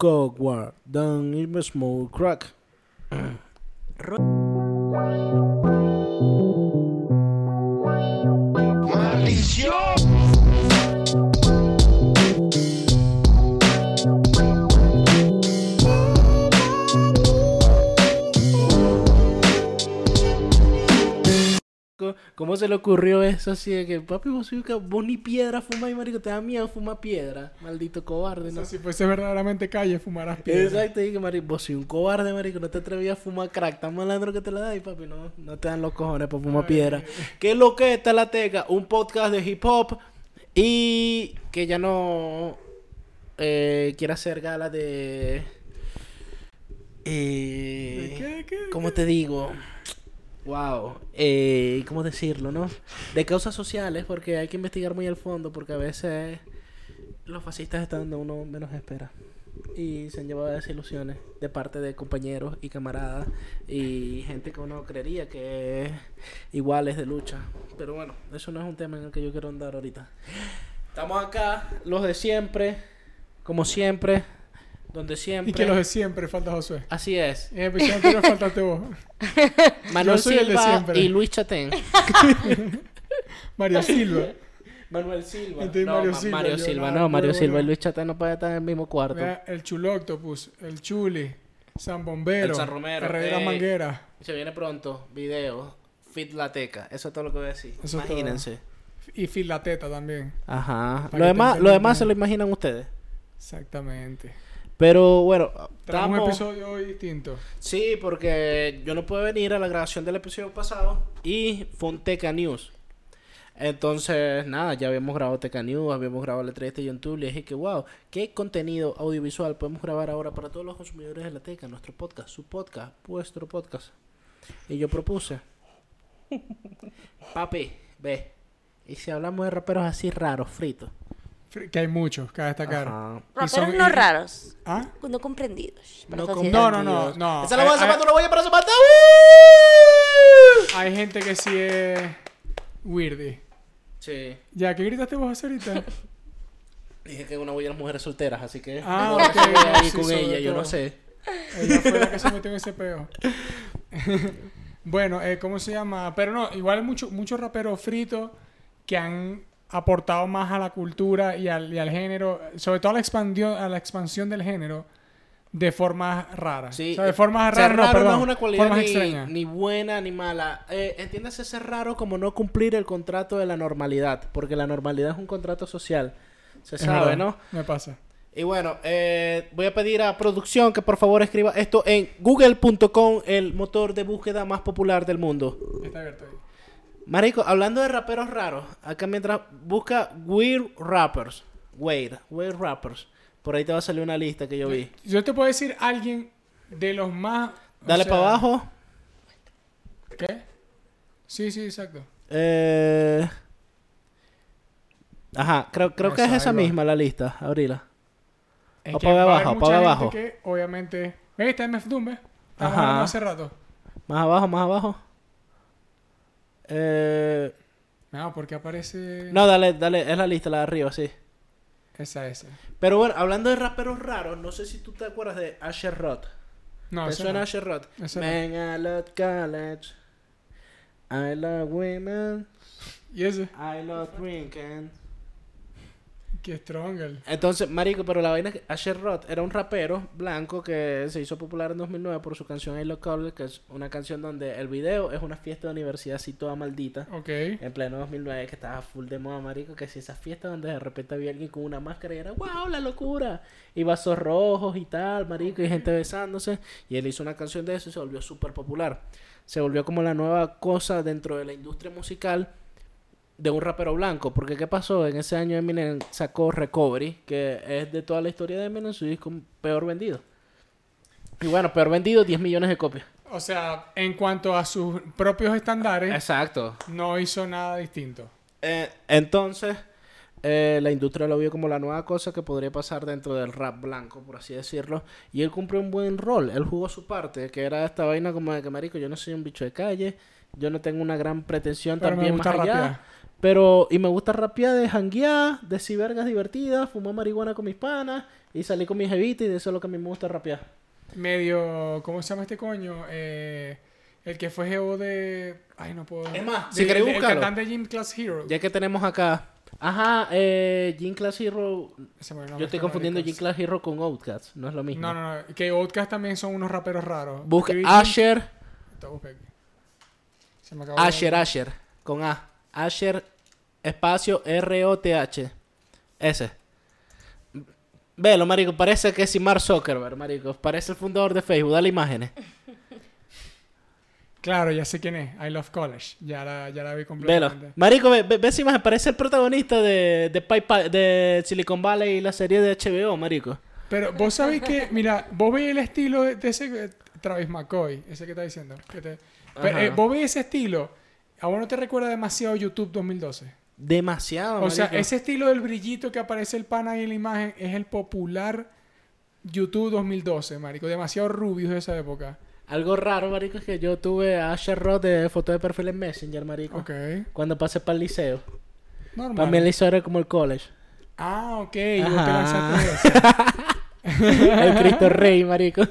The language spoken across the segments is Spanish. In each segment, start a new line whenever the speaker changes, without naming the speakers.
coward than a small crack. Mm. ¿Cómo se le ocurrió eso así de que, papi, vos, vos ni piedra fumáis, marico, te da miedo fumar piedra, maldito cobarde, ¿no?
O sea, si fuese verdaderamente calle, fumarás piedra.
Exacto, que, marico, vos soy un cobarde, marico, no te atrevías a fumar crack, tan malandro que te la da y papi, no, no te dan los cojones para fumar piedra. ¿Qué es lo que está la teca? Un podcast de hip hop y que ya no eh, quiere hacer gala de... Eh,
¿De qué, qué,
¿Cómo te digo? Wow, eh, ¿cómo decirlo, no? De causas sociales, porque hay que investigar muy al fondo, porque a veces los fascistas están donde uno menos espera. Y se han llevado desilusiones de parte de compañeros y camaradas y gente que uno creería que es iguales de lucha. Pero bueno, eso no es un tema en el que yo quiero andar ahorita. Estamos acá, los de siempre, como siempre, donde siempre.
Y que los de siempre, falta Josué.
Así es.
En el episodio anterior faltaste vos.
Manuel
soy el de
Silva
siempre.
y Luis Chatén.
Mario Silva.
Manuel Silva.
Este es
no,
Mario
Ma-
Silva,
Mario Silva, no, Mario Silva y Luis Chatén no pueden estar en el mismo cuarto.
El Chuloctopus, el Chuli, San Bombero,
El San Romero,
Herrera
eh.
Manguera
Se viene pronto, video, Fit Lateca. Eso es todo lo que voy a decir.
Eso es todo.
Imagínense.
y Filateta también.
Ajá. Lo demás, lo demás se lo imaginan ustedes.
Exactamente.
Pero bueno,
Tenemos un
estamos...
episodio hoy distinto.
Sí, porque yo no pude venir a la grabación del episodio pasado y fue un Teca News. Entonces, nada, ya habíamos grabado Teca News, habíamos grabado la entrevista de YouTube. Le dije que, wow, ¿qué contenido audiovisual podemos grabar ahora para todos los consumidores de la Teca? Nuestro podcast, su podcast, vuestro podcast. Y yo propuse, papi, ve, y si hablamos de raperos así raros, fritos.
Que hay muchos, cabe destacar.
Ajá.
Y
Raperos
son-
no
y-
raros.
¿Ah?
No comprendidos.
No
la sociedad.
No, no, no, no.
Esa es la voz de
Hay-
zapato, una huella para.
Hay gente que sí es weirdy.
Sí.
Ya, ¿qué gritaste vos ahorita?
Dije que una huella de las mujeres solteras, así que
Ah, ok,
ahí
sí,
con ella, yo no sé.
Ella fue la que se metió en ese peo. bueno, eh, ¿cómo se llama? Pero no, igual hay muchos muchos raperos fritos que han aportado más a la cultura y al, y al género, sobre todo a la, expandión, a la expansión del género, de formas raras.
Sí,
o sea, de formas raras, no, perdón,
no es una cualidad ni, ni buena ni mala. Eh, entiéndase ser raro como no cumplir el contrato de la normalidad, porque la normalidad es un contrato social. Se
Es
sabe,
verdad,
¿no?
Me pasa.
Y bueno, eh, voy a pedir a producción que por favor escriba esto en google.com, el motor de búsqueda más popular del mundo.
Está abierto ahí.
Marico, hablando de raperos raros, acá mientras busca Weird Rappers, Weird, Weird Rappers, por ahí te va a salir una lista que yo vi.
Yo te puedo decir alguien de los más...
Dale
sea,
para abajo.
¿Qué? Sí, sí, exacto.
Eh... Ajá, creo, creo que es
Esa,
misma la lista. Abrila.
Es
O
que
para abajo, para abajo.
Que, obviamente... ¿Ves? Está MF Doom, ¿ves?
Ajá.
hace rato.
Más abajo, más abajo. Eh...
No, porque aparece...
No, dale, dale, es la lista, la de arriba, sí.
Esa, esa.
Pero bueno, hablando de raperos raros, no sé si tú te acuerdas de Asher Roth.
No,
¿Te suena
no.
Asher Roth?
Ese no.
Man, I love college. I love women.
Y ese.
I love drinking.
Que Stronger.
Entonces, marico, pero la vaina es que Asher Roth era un rapero blanco que se hizo popular en 2009 por su canción I Love College, que es una canción donde el video es una fiesta de universidad así toda maldita.
Ok.
En pleno 2009 que estaba full de moda, marico, que si esa fiesta donde de repente había alguien con una máscara y era wow, la locura. Y vasos rojos y tal, marico, y gente besándose. Y él hizo una canción de eso y se volvió súper popular. Se volvió como la nueva cosa dentro de la industria musical de un rapero blanco. Porque ¿qué pasó? En ese año Eminem sacó Recovery, que es de toda la historia de Eminem su disco peor vendido. Y bueno, peor vendido, 10 millones de copias.
O sea, en cuanto a sus propios estándares,
Exacto.
no hizo nada distinto.
Eh, entonces, eh, la industria lo vio como la nueva cosa que podría pasar dentro del rap blanco, por así decirlo. Y él cumplió un buen rol. Él jugó su parte, que era esta vaina como de que, marico, yo no soy un bicho de calle. Yo no tengo una gran pretensión
Pero me
también
gusta
más allá.
rapear.
Pero, y me gusta rapear de janguear, decir vergas divertidas, fumar marihuana con mis panas y salir con mi jevita y de eso es lo que a mí me gusta rapear.
Medio, ¿cómo se llama este coño? Eh, el que fue geo de... Ay, no puedo...
Es más,
de-
si queréis
el- el
buscarlo.
cantante Gym Class Hero.
Ya que tenemos acá. Ajá, eh, Gym Class Hero. Yo estoy
de
confundiendo. Gym Class Hero con Outcast, no es lo mismo.
No, no, no. Que Outcast también son unos raperos raros.
Busca Asher,
de-
Asher, Asher, con A. Asher, espacio R-O-T-H. Ese. Velo, marico, parece que es Mark Zuckerberg, marico. Parece el fundador de Facebook, dale imágenes.
Claro, ya sé quién es. I Love College. Ya la, ya la vi
Velo.
completamente.
Marico, ve, ve, ve esa imagen, parece el protagonista de, de, Pi- Pi- de Silicon Valley y la serie de HBO, marico.
Pero vos sabéis que, mira, vos veis el estilo de, ese Travis McCoy, ese que está diciendo. que te- eh, vos veis ese estilo. ¿A vos no te recuerda demasiado YouTube 2012?
Demasiado,
o sea, ese estilo del brillito que aparece el pana ahí en la imagen es el popular YouTube 2012, marico. Demasiado rubios de esa época.
Algo raro, marico, es que yo tuve a Asher Roth de foto de perfil en Messenger, marico.
Ok.
Cuando pasé para el liceo.
Normal.
Para mí el liceo era como el college.
Ah, ok. te lanzaste
el Cristo Rey, marico.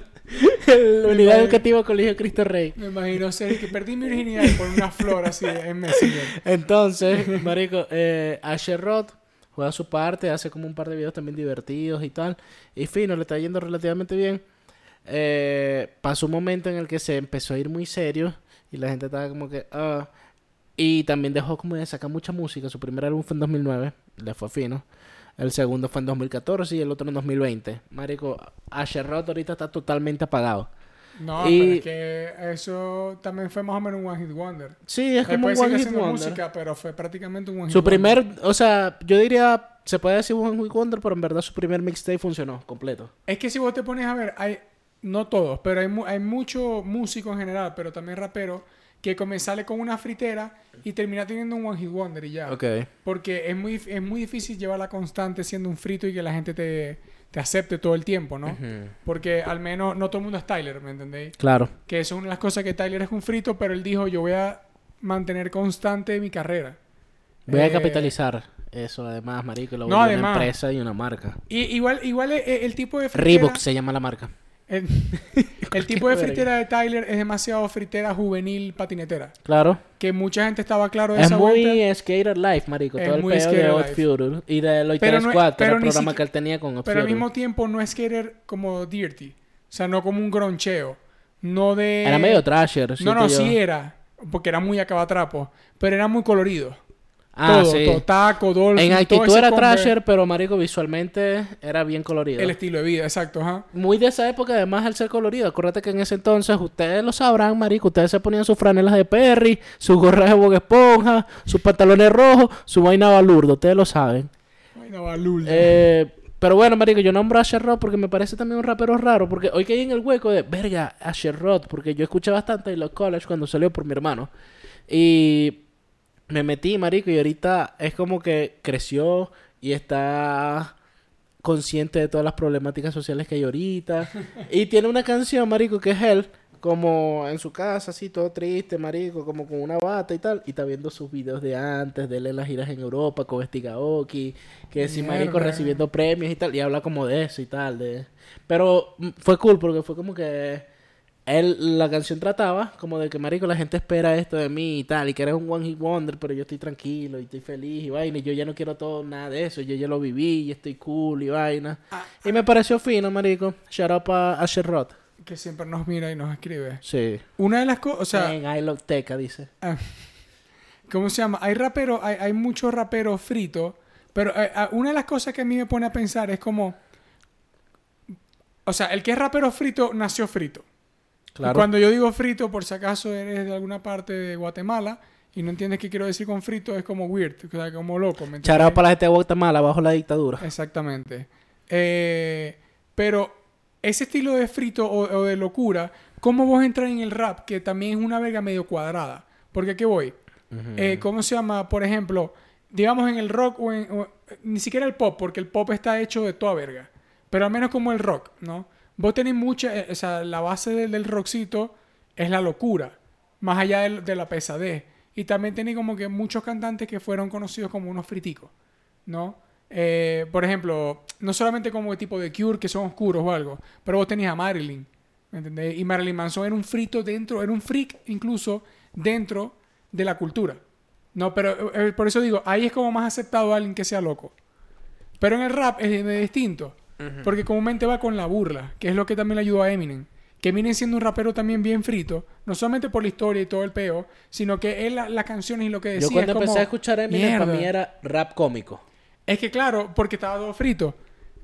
Unidad educativa Colegio Cristo Rey.
Me imagino ser que perdí mi virginidad por una flor así en Messenger.
Entonces, marico, eh, Asher Roth juega su parte, hace como un par de videos también divertidos y tal. Y fino, le está yendo relativamente bien. Eh, pasó un momento en el que se empezó a ir muy serio y la gente estaba como que... ah. y también dejó como de sacar mucha música. Su primer álbum fue en 2009, le fue fino. El segundo fue en 2014 y el otro en 2020. Marico, Asher Roth ahorita está totalmente apagado.
No,
Y-
pero es que eso también fue más o menos un One Hit Wonder.
Sí, es como
Después
un One Hit Wonder.
música, pero fue prácticamente un One Hit
Su
Wonder.
primer, o sea, yo diría, se puede decir One Hit Wonder, pero en verdad su primer mixtape funcionó completo.
Es que si vos te pones a ver, hay, no todos, pero hay, mu- hay mucho músico en general, pero también rapero, que come, sale con una fritera y termina teniendo un One Hit Wonder y ya. Porque es muy, es muy difícil llevarla constante siendo un frito y que la gente te, te acepte todo el tiempo, ¿no? Porque al menos no todo el mundo es Tyler, ¿me entendéis?
Claro.
Que eso es una de las cosas que Tyler es un frito, pero él dijo, yo voy a mantener constante mi carrera.
Voy a
Eh,
capitalizar eso, además, marico. Lo
no,
volvió
además.
una empresa y una marca.
Y, igual, igual el, el tipo de fritera...
Reebok se llama la marca.
El, el tipo de fritera de Tyler es demasiado fritera juvenil patinetera.
Claro.
Que mucha gente estaba claro de
Es
esa
muy
vuelta.
Skater Life, marico.
Es
todo el
muy
de Odd
Life.
Future y de Loiter
Pero no-
Squad, que
pero
era el programa que él tenía con Odd
Pero al mismo tiempo no es skater como dirty. O sea, no como un groncheo. No de...
Era medio trasher.
No, no,
yo.
sí era. Porque era muy acabatrapo. Pero era muy colorido.
Ah,
todo,
sí.
todo. Taco, Dolphin,
En actitud era trasher, pero marico, visualmente era bien colorido.
El estilo de vida, exacto, ajá.
Muy de esa época, además, el ser colorido. Acuérdate que en ese entonces, ustedes lo sabrán, marico, ustedes se ponían sus franelas de Perry, sus gorras de Bob Esponja, sus pantalones rojos, su vaina balurdo, ustedes lo saben.
Ay, no, balul.
Eh, pero bueno, marico, yo nombro a Asher Roth porque me parece también un rapero raro, porque hoy caí en el hueco de, verga, Asher Roth, porque yo escuché bastante en los college cuando salió por mi hermano. Y me metí, marico, y ahorita es como que creció y está consciente de todas las problemáticas sociales que hay ahorita. y tiene una canción, marico, que es él, como en su casa, así, todo triste, marico, como con una bata y tal. Y está viendo sus videos de antes, de él en las giras en Europa, con Vestigaoki, que sí, marico, recibiendo premios y tal. Y habla como de eso y tal. de Pero fue cool porque fue como que él, la canción trataba como de que, marico, la gente espera esto de mí y tal, y que eres un one hit wonder, pero yo estoy tranquilo y estoy feliz y vaina, y yo ya no quiero todo, nada de eso, yo ya lo viví y estoy cool y vaina. y me pareció fino, marico. Shout out a Asher Roth.
Que siempre nos mira y nos escribe.
Sí.
Una de las cosas... O sea,
en I Love Teca, dice.
Ah, ¿Cómo se llama? Hay raperos, hay, hay muchos raperos fritos, pero eh, ah, una de las cosas que a mí me pone a pensar es como, o sea, el que es rapero frito nació frito. Y. Cuando yo digo frito, por si acaso eres de alguna parte de Guatemala y no entiendes qué quiero decir con frito, es como weird, o sea, como loco.
out para la gente de Guatemala, bajo la dictadura.
Exactamente. Eh, pero ese estilo de frito o, o de locura, ¿cómo vos entras en el rap? Que también es una verga medio cuadrada. Porque ¿qué voy? Eh, ¿Cómo se llama? Por ejemplo, digamos en el rock o en... o- ni siquiera el pop, porque el pop está hecho de toda verga. Pero al menos como el rock, ¿no? Vos tenés mucha... eh, o sea, la base del, del es la locura. Más allá de, la pesadez. y también tenía como que muchos cantantes que fueron conocidos como unos friticos, ¿no? Eh, por ejemplo, no solamente como el tipo de Cure que son oscuros o algo, pero vos tenías a Marilyn, ¿me entendés? Y Marilyn Manson era un frito dentro, era un freak incluso dentro de la cultura. No, pero eh, por eso digo, ahí es como más aceptado alguien que sea loco. Pero en el rap es, es distinto. Porque comúnmente va con la burla, que es lo que también le ayudó a Eminem. Que Eminem siendo un rapero también bien frito, no solamente por la historia y todo el peo, sino que él, la- las canciones y lo que decía.
Yo cuando
es como,
empecé a escuchar a Eminem, para mí era rap cómico.
Es que claro, porque estaba todo frito.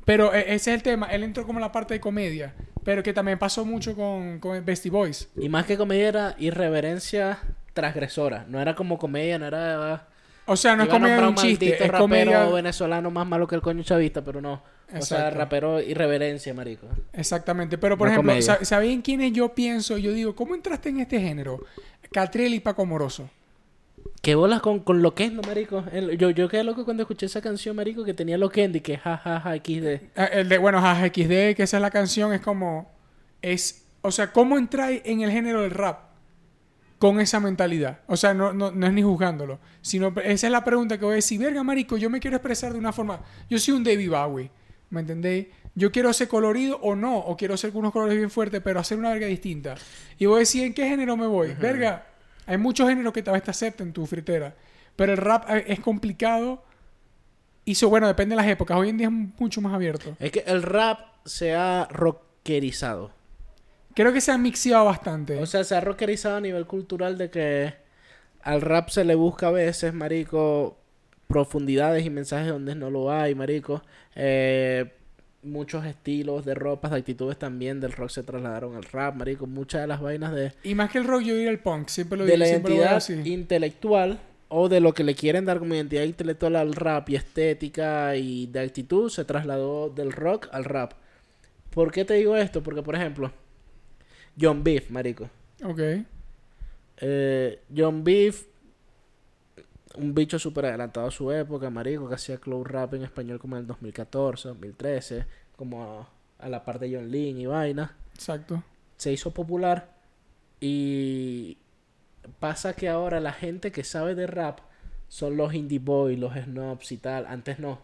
Pero e- ese es el tema. Él entró como en la parte de comedia. Pero que también pasó mucho con, con Bestie Boys.
Y más que comedia era irreverencia transgresora. No era como comedia, no era...
O sea, no es
Iba
comedia un chiste, es
rapero
comedia...
venezolano más malo que el coño chavista, pero no. O sea, rapero irreverencia, marico.
Exactamente. Pero, por
No
ejemplo,
comedia.
sa- ¿sabían quiénes yo pienso? Yo digo, ¿cómo entraste en este género? Catriel y Paco Moroso.
¿Qué bolas con, con Loquendo, marico? El- yo, yo quedé loco cuando escuché esa canción, marico, que tenía Loquendo y que jajaja XD.
Ah, El de, bueno, jaja, XD, que esa es la canción, es como... Es, o sea, ¿cómo entráis en el género del rap? Con esa mentalidad. O sea, no, no, no es ni juzgándolo. Sino, esa es la pregunta que voy a decir. Verga, marico, yo me quiero expresar de una forma... Yo soy un David Bowie. ¿Me entendéis? Yo quiero ser colorido o no. O quiero ser con unos colores bien fuertes, pero hacer una verga distinta. Y voy a decir, ¿en qué género me voy? Verga, hay muchos géneros que tal vez te acepten tu fritera. Pero el rap eh, es complicado. Y eso, bueno, depende de las épocas. Hoy en día es mucho más abierto.
Es que el rap se ha rockerizado.
Creo que se ha mixeado bastante.
O sea, se ha rockerizado a nivel cultural de que al rap se le busca a veces, marico, profundidades y mensajes donde no lo hay, marico. Eh, muchos estilos de ropas, de actitudes también del rock se trasladaron al rap, marico. Muchas de las vainas de,
y más que el rock, yo diría el punk. Siempre lo
de
digo,
la
lo veo
identidad intelectual o de lo que le quieren dar como identidad intelectual al rap y estética y de actitud se trasladó del rock al rap. ¿Por qué te digo esto? Porque, por ejemplo, John Beef, marico.
Ok.
Eh, John Beef, un bicho súper adelantado a su época, marico, que hacía club rap en español como en el 2014, 2013, como a, a la parte de John Lynn y vaina.
Exacto.
Se hizo popular y pasa que ahora la gente que sabe de rap son los indie boys, los snobs y tal. Antes no.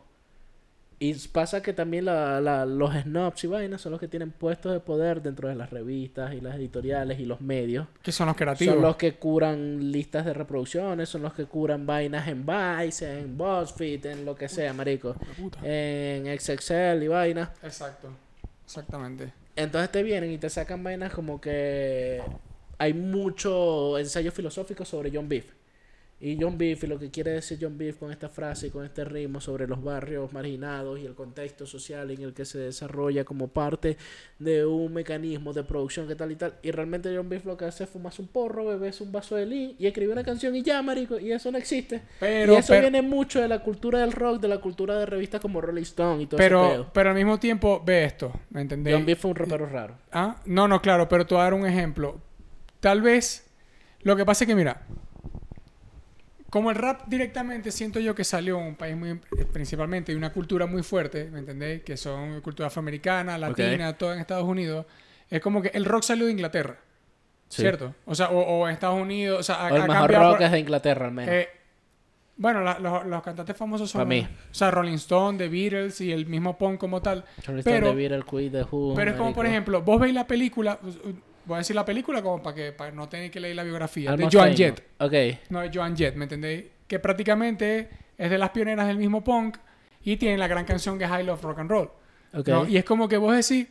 Y pasa que también la- la- los snobs y vainas son los que tienen puestos de poder dentro de las revistas y las editoriales y los medios.
Que son los creativos.
Son los que curan listas de reproducciones, son los que curan vainas en Vice, en BuzzFeed, en lo que sea, marico. En XXL y vainas.
Exacto. Exactamente.
Entonces te vienen y te sacan vainas como que hay mucho ensayo filosófico sobre John Beef. Y John Beef, y lo que quiere decir John Beef con esta frase y con este ritmo sobre los barrios marginados y el contexto social en el que se desarrolla como parte de un mecanismo de producción que tal y tal. Y realmente John Beef lo que hace es fumarse un porro, beberse un vaso de lean y escribir una canción y ya, marico. Y eso no existe.
Pero,
y eso
pero,
viene mucho de la cultura del rock, de la cultura de revistas como Rolling Stone y todo ese
pero,
pedo.
pero al mismo tiempo, ve esto. ¿Me entendés?
John Beef fue un rapero raro.
Ah, no, no, claro, pero te voy a dar un ejemplo. Tal vez, lo que pasa es que, mira, como el rap directamente siento yo que salió en un país muy, principalmente, y una cultura muy fuerte, ¿me entendéis? Que son cultura afroamericana, latina, todo en Estados Unidos. Es como que el rock salió de Inglaterra,
Sí.
¿cierto? O sea, o, o en Estados Unidos, o sea, ha,
O el mejor rock
por-
es de Inglaterra, al menos.
eh, bueno, la- los, los cantantes famosos son...
Mí.
O sea, Rolling Stone, The Beatles y el mismo punk como tal.
Rolling Stone,
pero-
The Beatles, Queen, The Who,
Pero es como, por ejemplo, vos veis la película, voy a decir la película como para que para no tener que leer la biografía, de
Almost
Joan
Famous.
Jett.
Ok.
No, de Joan Jett, ¿me entendéis? Que prácticamente es de las pioneras del mismo punk y tiene la gran canción que es I Love Rock and Roll.
Ok.
¿no? Y es como que vos decís,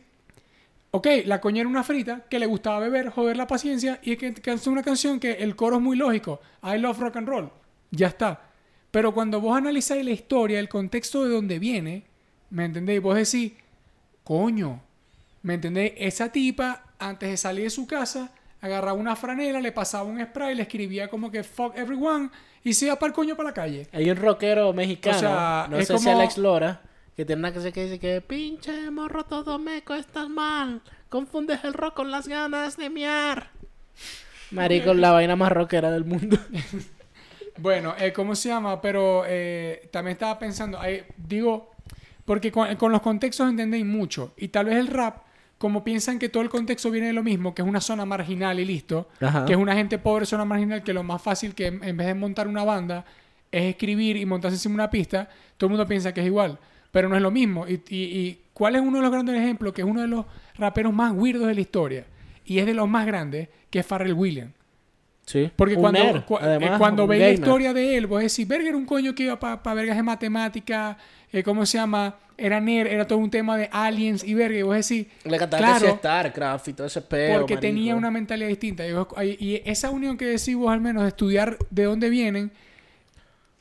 ok, la coña era una frita que le gustaba beber, joder la paciencia y es que cantó una canción que el coro es muy lógico, I Love Rock and Roll, ya está. Pero cuando vos analizáis la historia, el contexto de donde viene, ¿me entendéis? Vos decís, coño, ¿me entendéis? Esa tipa, antes de salir de su casa, agarraba una franela, le pasaba un spray, le escribía como que fuck everyone y se iba para el coño para la calle.
Hay un rockero mexicano,
O sea,
no
es
sé si
como-
Alex Lora, que tiene una canción que dice que pinche morro todo meco, estás mal. Confundes el rock con las ganas de miar. Marico, la vaina más rockera del mundo.
Bueno, eh, ¿cómo se llama? Pero eh, también estaba pensando, eh, digo, porque con, con los contextos entendéis mucho. Y tal vez el rap como piensan que todo el contexto viene de lo mismo, que es una zona marginal y listo,
Ajá.
que es una gente pobre, zona marginal, que lo más fácil que en vez de montar una banda es escribir y montarse encima una pista, todo el mundo piensa que es igual, pero no es lo mismo. Y, y- y cuál es uno de los grandes ejemplos? Que es uno de los raperos más weirdos de la historia, y es de los más grandes, que es Pharrell Williams.
Sí.
Porque
Un
cuando,
nerd,
cu-
además,
eh, cuando veis la historia de él, vos decís, Verga era un coño que iba para vergas de matemática, eh, ¿cómo se llama? Era nerd, era todo un tema de aliens y verga. Y vos decís,
Le cantaba
claro,
StarCraft y todo ese peo,
porque
marico.
tenía una mentalidad distinta. Y, vos- y- y esa unión que decís vos, al menos, de estudiar de dónde vienen,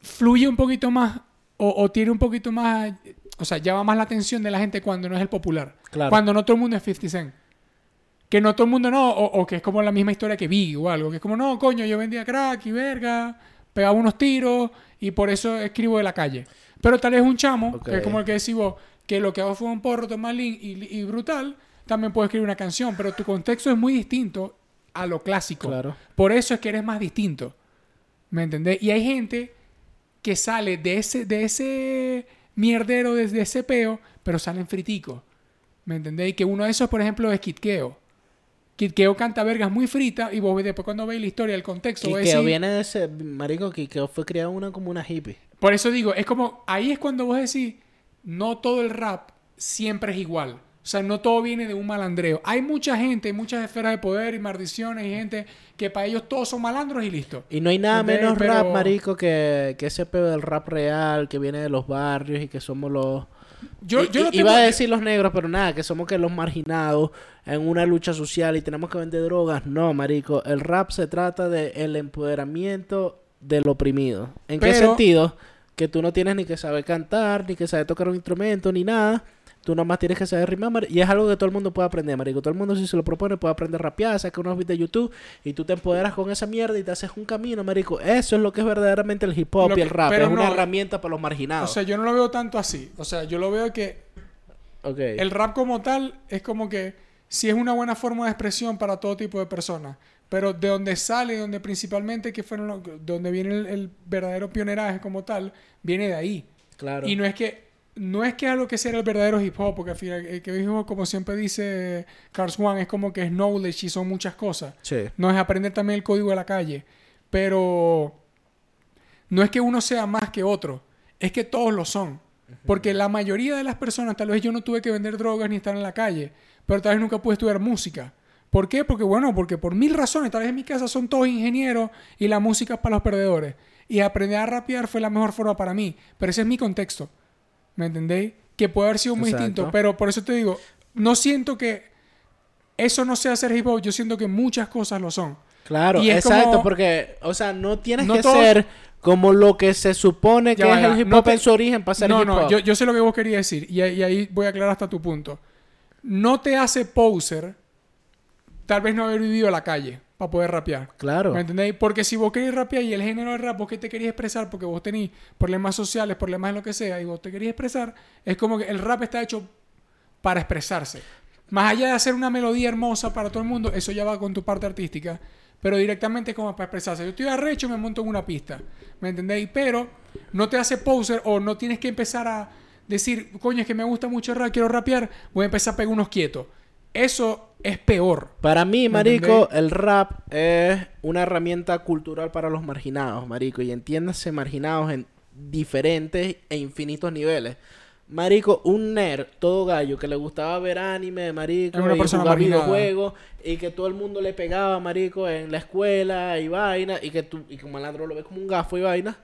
fluye un poquito más o, o tiene un poquito más, o sea, llama más la atención de la gente cuando no es el popular.
Claro.
Cuando no todo el mundo es 50 Cent. Que no todo el mundo no, o, o que es como la misma historia que Big o algo, que es como, no, coño, yo vendía crack y verga, pegaba unos tiros y por eso escribo de la calle. Pero tal vez un chamo, que es como el que decís vos, que lo que hago fue un porro, tomar link y, y brutal, también puede escribir una canción, pero tu contexto es muy distinto a lo clásico.
Claro.
Por eso es que eres más distinto. ¿Me entendés? Y hay gente que sale de ese, de ese mierdero, desde ese peo, pero salen friticos. ¿Me entendés? Y que uno de esos, por ejemplo, es Kitkeo. Kitkeo canta vergas muy fritas y vos después cuando veis la historia, el contexto, decís-
viene de ese... Marico, Kikeo fue criado una como una hippie.
Por eso digo, es como, ahí es cuando vos decís, no todo el rap siempre es igual. O sea, no todo viene de un malandreo. Hay mucha gente, muchas esferas de poder y maldiciones y gente que para ellos todos son malandros y listo.
Y no hay nada
¿Entendés?
menos
Pero-
rap, marico, que, que ese peo del rap real, que viene de los barrios y que somos los...
Yo,
I-
yo no
i-
tengo-
Iba a decir los negros, pero nada, que somos que los marginados en una lucha social y tenemos que vender drogas. No, marico, el rap se trata de el empoderamiento del oprimido. ¿En qué sentido? Que tú no tienes ni que saber cantar, ni que saber tocar un instrumento, ni nada. Tú nomás tienes que saber rimar, mar- y es algo que todo el mundo puede aprender, marico. Todo el mundo si se lo propone puede aprender a rapear, saca unos beats de YouTube y tú te empoderas con esa mierda y te haces un camino, marico. Eso es lo que es verdaderamente el hip hop y el rap.
pero
Es una
no-
herramienta para los
O
marginados.
sea, yo no lo veo tanto así. O sea, yo lo veo que el rap como tal es como que sí es una buena forma de expresión para todo tipo de personas. Pero de donde sale, donde principalmente que fueron lo- de donde viene el, el verdadero pioneraje como tal, viene de ahí.
Claro.
Y no es que no es que algo que sea el verdadero hip hop, porque al final, el que dijo, como siempre dice Carl Swan, es como que es knowledge y son muchas cosas.
Sí.
No es aprender también el código de la calle. Pero no es que uno sea más que otro, es que todos lo son. Porque la mayoría de las personas, tal vez yo no tuve que vender drogas ni estar en la calle, pero tal vez nunca pude estudiar música. ¿Por qué? Porque bueno, porque por mil razones, tal vez en mi casa son todos ingenieros y la música es para los perdedores. Y aprender a rapear fue la mejor forma para mí. Pero ese es mi contexto. ¿Me entendéis? Que puede haber sido muy
Exacto.
distinto. Pero por eso te digo, no siento que eso no sea ser hip hop. Yo siento que muchas cosas lo son.
Claro,
Y
exacto,
como-
porque, o sea, no tienes
No
que
todos-
ser como lo que se supone que es el hip
No
hop
te-
en su origen para ser
no,
hip
no,
hop.
yo, yo sé lo que vos querías decir. Y, y ahí voy a aclarar hasta tu punto. No te hace poser tal vez no haber vivido la calle para poder rapear.
Claro.
¿Me entendéis? Porque si vos queréis rapear y el género de rap vos que te querías expresar porque vos tenéis problemas sociales, problemas en lo que sea, y vos te querías expresar, es como que el rap está hecho para expresarse. Más allá de hacer una melodía hermosa para todo el mundo, eso ya va con tu parte artística, pero directamente es como para expresarse. Yo estoy arrecho, me monto en una pista, ¿me entendéis? Pero no te hace poser o no tienes que empezar a decir, coño, es que me gusta mucho el rap, quiero rapear, voy a empezar a pegar unos quietos. Eso es peor.
Para mí,
¿Me
marico, el rap es una herramienta cultural para los marginados, marico. Y entiéndase marginados en diferentes e infinitos niveles. Marico, un nerd, todo gallo, que le gustaba ver anime, marico,
una
y
persona
jugar
marginada.
videojuegos, y que todo el mundo le pegaba, marico, en la escuela y vaina, y que tú, y que un malandro lo ve como un gafo y vaina.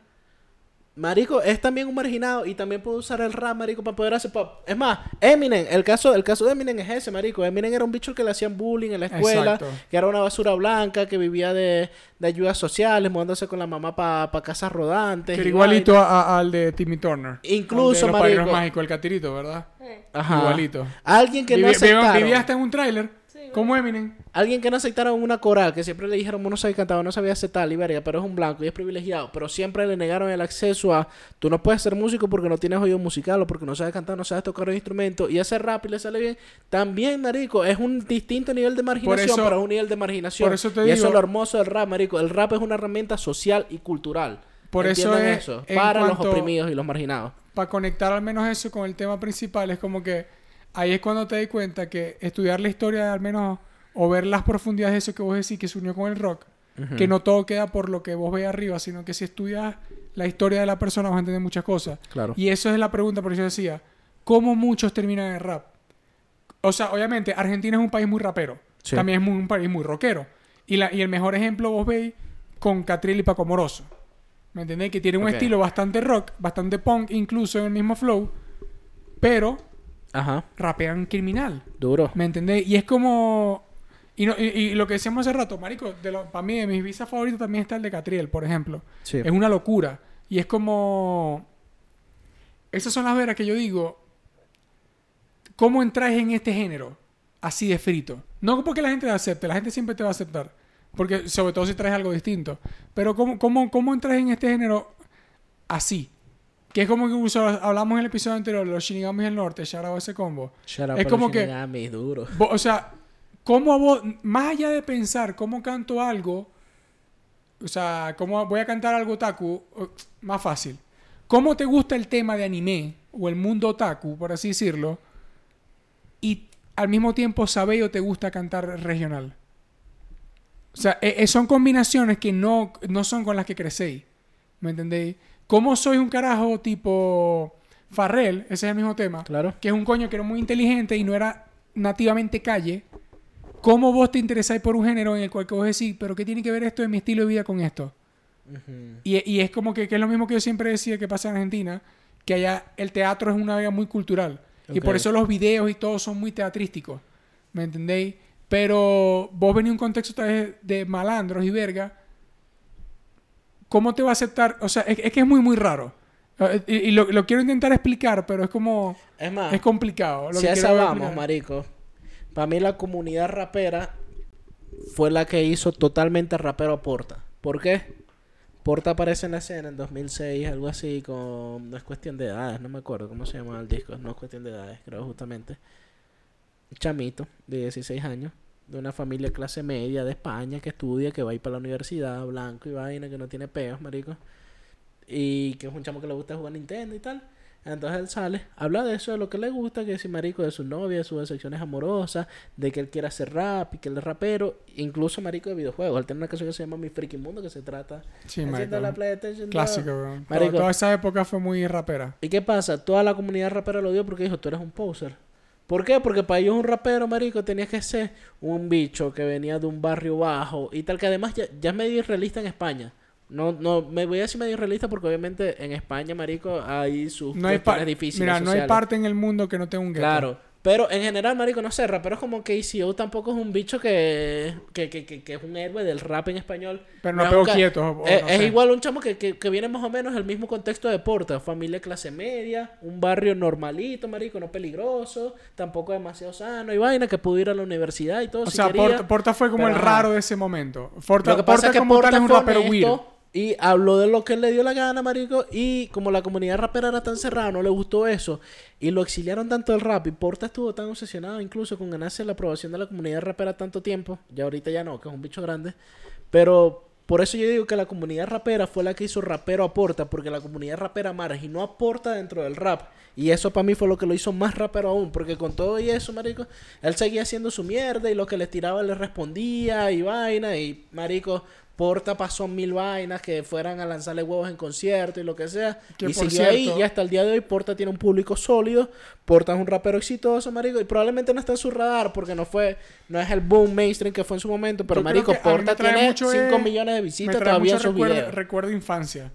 Marico, es también un marginado y también puede usar el rap, marico, para poder hacer pop. Es más, Eminem, el caso, el caso de Eminem es ese, marico. Eminem era un bicho que le hacían bullying en la escuela,
Exacto.
que era una basura blanca, que vivía de, de ayudas sociales, mudándose con la mamá para casas rodantes.
Que era igualito a- a- al de Timmy Turner.
Incluso,
de los
marico.
Mágicos, el catirito, ¿verdad?
Ajá.
Igualito.
Alguien que no
Vivi- vivi-
aceptaron.
vivía hasta en un tráiler. Como Eminem.
Alguien que no aceptaron una coral, que siempre le dijeron, "Vos no sabía cantar, no sabía hacer tal y verga, pero es un blanco y es privilegiado, pero siempre le negaron el acceso a, tú no puedes ser músico porque no tienes oído musical o porque no sabes cantar, no sabes tocar un instrumento y hacer rap y le sale bien, también, marico, es un distinto nivel de marginación,
eso-
pero es un nivel de marginación.
por eso te
y eso es lo hermoso del rap, marico. El rap es una herramienta social y cultural.
Por eso es
eso, para los oprimidos y los marginados.
Para conectar al menos eso con el tema principal, es como que ahí es cuando te das cuenta que estudiar la historia, al menos, o ver las profundidades de eso que vos decís que se unió con el rock, que no todo queda por lo que vos veis arriba, sino que si estudias la historia de la persona vas a entender muchas cosas.
Claro.
Y eso es la pregunta, por eso decía, ¿cómo muchos terminan en rap? O sea, obviamente, Argentina es un país muy rapero.
Sí.
También es muy- un país muy rockero. Y, la, y el mejor ejemplo vos veis con Catril y Paco Moroso. ¿Me entendéis? Que tiene un estilo bastante rock, bastante punk, incluso en el mismo flow, pero
Ajá.
rapean criminal.
Duro.
¿Me entendéis? Y es como... Y, no- y- y lo que decíamos hace rato, marico, de lo- para mí, de mis visas favoritos también está el de Catriel, por ejemplo.
Sí.
Es una locura. Y es como... Esas son las veras que yo digo. ¿Cómo entras en este género? Así de frito. No porque la gente te acepte, la gente siempre te va a aceptar. Porque sobre todo si traes algo distinto. Pero ¿cómo, cómo, cómo entras en este género así? Que es como que incluso hablamos en el episodio anterior, los Shinigamis del Norte, shout out ese combo.
Shout out
es como que-
Shinigamis, duro.
Vo- O sea, ¿cómo vos, más allá de pensar cómo canto algo, o sea, cómo voy a cantar algo otaku, más fácil. ¿Cómo te gusta el tema de anime o el mundo otaku, por así decirlo, y al mismo tiempo sabéis o te gusta cantar regional? O sea, e- e- son combinaciones que no, no son con las que crecéis. ¿Me entendéis? ¿Cómo sois un carajo tipo Farrell? Ese es el mismo tema
Claro.
que es un coño que era muy inteligente y no era nativamente calle, ¿cómo vos te interesáis por un género en el cual que vos decís, pero qué tiene que ver esto de mi estilo de vida con esto? Y, y es como que, que es lo mismo que yo siempre decía que pasa en Argentina, que allá el teatro es una área muy cultural. Y por eso los videos y todo son muy teatrísticos. ¿Me entendéis? Pero vos venís un contexto tal vez de malandros y verga. ¿Cómo te va a aceptar? O sea, es, es que es muy, muy raro. Eh, Y, y lo, lo quiero intentar explicar, pero es como...
Es más,
Es complicado. lo
si
que
a esa vamos, marico. Para mí la comunidad rapera fue la que hizo totalmente rapero a Porta. ¿Por qué? Porta aparece en la escena en 2006, algo así, con... No es cuestión de edades, no me acuerdo cómo se llama el disco. No es cuestión de edades, creo justamente. Chamito de 16 años, de una familia clase media de España que estudia, que va a ir para la universidad, blanco y vaina, que no tiene peos, marico. Y que es un chamo que le gusta jugar Nintendo y tal. Entonces él sale, habla de eso, de lo que le gusta, que si marico de su novia, de sus decepciones amorosas, de que él quiere hacer rap y que él es rapero, incluso marico de videojuegos. Él tiene una canción que se llama Mi Freaky Mundo que se trata
Sí,
haciendo la PlayStation.
Clásico, weón.
Marico.
Toda, toda esa época fue muy rapera.
¿Y qué pasa? Toda la comunidad rapera lo dio porque dijo, tú eres un poser. ¿Por qué? Porque para ellos un rapero, marico, tenía que ser un bicho que venía de un barrio bajo y tal, que además ya, ya es medio irrealista en España. No, no, me voy a decir medio irrealista porque obviamente en España, marico, hay sus
No hay,
difíciles
Mira, no hay parte en el mundo que no tenga un gueto.
Claro. Pero en general, marico, no sé, rapero es como KCO tampoco es un bicho que, que, que, que, que es un héroe del rap en español.
Pero no
es
pego
un ca-
quieto. o- o
es,
no
igual un chamo que, que, que viene más o menos el mismo contexto de Porta. Familia clase media, un barrio normalito, marico, no peligroso, tampoco demasiado sano y vaina, que pudo ir a la universidad y todo.
O
si
sea,
quería.
Porta, Porta fue como
pero
el raro de ese momento. Porta,
Lo que pasa
Porta
es que
como
Porta
tal es un rapero weird.
Y habló de lo que le dio la gana, marico, y como la comunidad rapera era tan cerrada, no le gustó eso, y lo exiliaron tanto del rap, y Porta estuvo tan obsesionado incluso con ganarse la aprobación de la comunidad rapera tanto tiempo, ya ahorita ya no, que es un bicho grande, pero por eso yo digo que la comunidad rapera fue la que hizo rapero a Porta, porque la comunidad rapera marginó a Porta dentro del rap, y eso para mí fue lo que lo hizo más rapero aún, porque con todo y eso, marico, él seguía haciendo su mierda, y lo que les tiraba le respondía, y vaina, y marico... Porta pasó mil vainas que fueran a lanzarle huevos en concierto y lo que sea.
Que
y siguió ahí y hasta el día de hoy Porta tiene un público sólido. Porta es un rapero exitoso, marico. Y probablemente no está en su radar porque no fue, no es el boom mainstream que fue en su momento. Pero
Yo
marico, Porta tiene
mucho,
5
eh,
millones de visitas todavía en sus
recuerdo,
videos.
recuerdo infancia.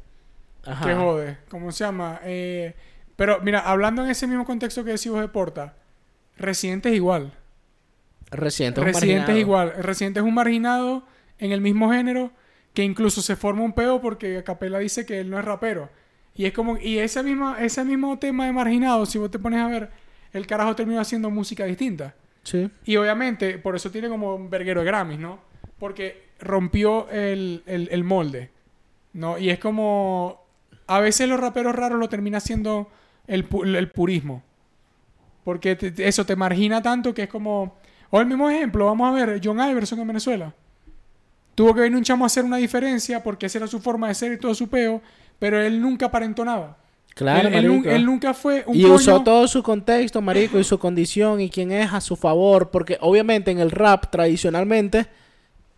Ajá.
Que jode. ¿Cómo se llama? Eh, pero mira, hablando en ese mismo contexto que decimos de Porta, Residente es igual.
Reciente, es un
Residente
marginado.
es igual. Residente es un marginado en el mismo género que incluso se forma un peo porque Capela dice que él no es rapero. Y es como, y ese mismo, ese mismo tema de marginado, si vos te pones a ver, el carajo terminó haciendo música distinta.
Sí.
Y obviamente, por eso tiene como un verguero de Grammys, ¿no? Porque rompió el, el- el molde, ¿no? Y es como... A veces los raperos raros lo termina haciendo el, el purismo. Porque te- eso te margina tanto que es como... O el mismo ejemplo, vamos a ver, John Iverson en Venezuela. Tuvo que venir un chamo a hacer una diferencia porque esa era su forma de ser y todo su peo, pero él nunca aparentó nada.
Claro,
él,
marico.
nunca fue un
y
coño-
usó todo su contexto, marico, y su condición y quién es a su favor, porque obviamente en el rap tradicionalmente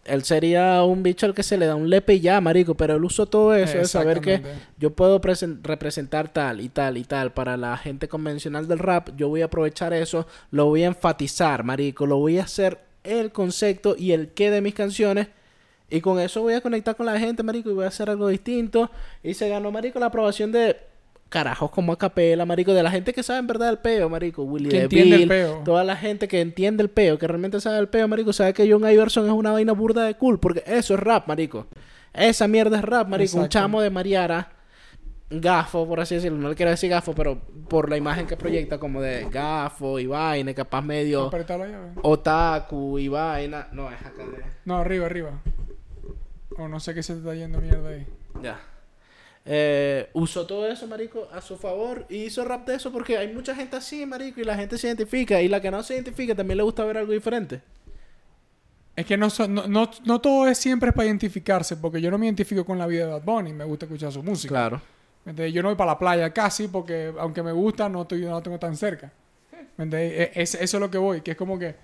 él sería un bicho al que se le da un lepe y ya, marico, pero él usó todo eso de saber que yo puedo presen- representar tal y tal y tal para la gente convencional del rap, yo voy a aprovechar eso, lo voy a enfatizar, marico, lo voy a hacer el concepto y el qué de mis canciones y con eso voy a conectar con la gente, marico, y voy a hacer algo distinto y se ganó, marico, la aprobación de carajos como Acapela, marico, de la gente que sabe en verdad el peo, marico, Willy
Que entiende el
DeVille,
peo.
toda la gente que entiende el peo, que realmente sabe el peo, marico, sabe que John Iverson es una vaina burda de cool, porque eso es rap, marico. Esa mierda es rap, marico. Un chamo de Mariara, gafo, por así decirlo. No le quiero decir gafo, pero por la imagen que proyecta como de gafo y vaina, capaz medio otaku y vaina. No, es acá de...
No, arriba, arriba. O no sé qué se te está yendo mierda ahí.
Ya. Eh, usó todo eso, marico, a su favor y hizo rap de eso porque hay mucha gente así, marico, y la gente se identifica. Y la que no se identifica también le gusta ver algo diferente.
Es que no, no, no, no todo es siempre para identificarse, porque yo no me identifico con la vida de Bad Bunny, me gusta escuchar su música.
Claro.
¿Me entiendes? Yo no voy para la playa casi, porque aunque me gusta, no, estoy, no tengo tan cerca. ¿Me entiendes? E- es- eso es lo que voy, que es como que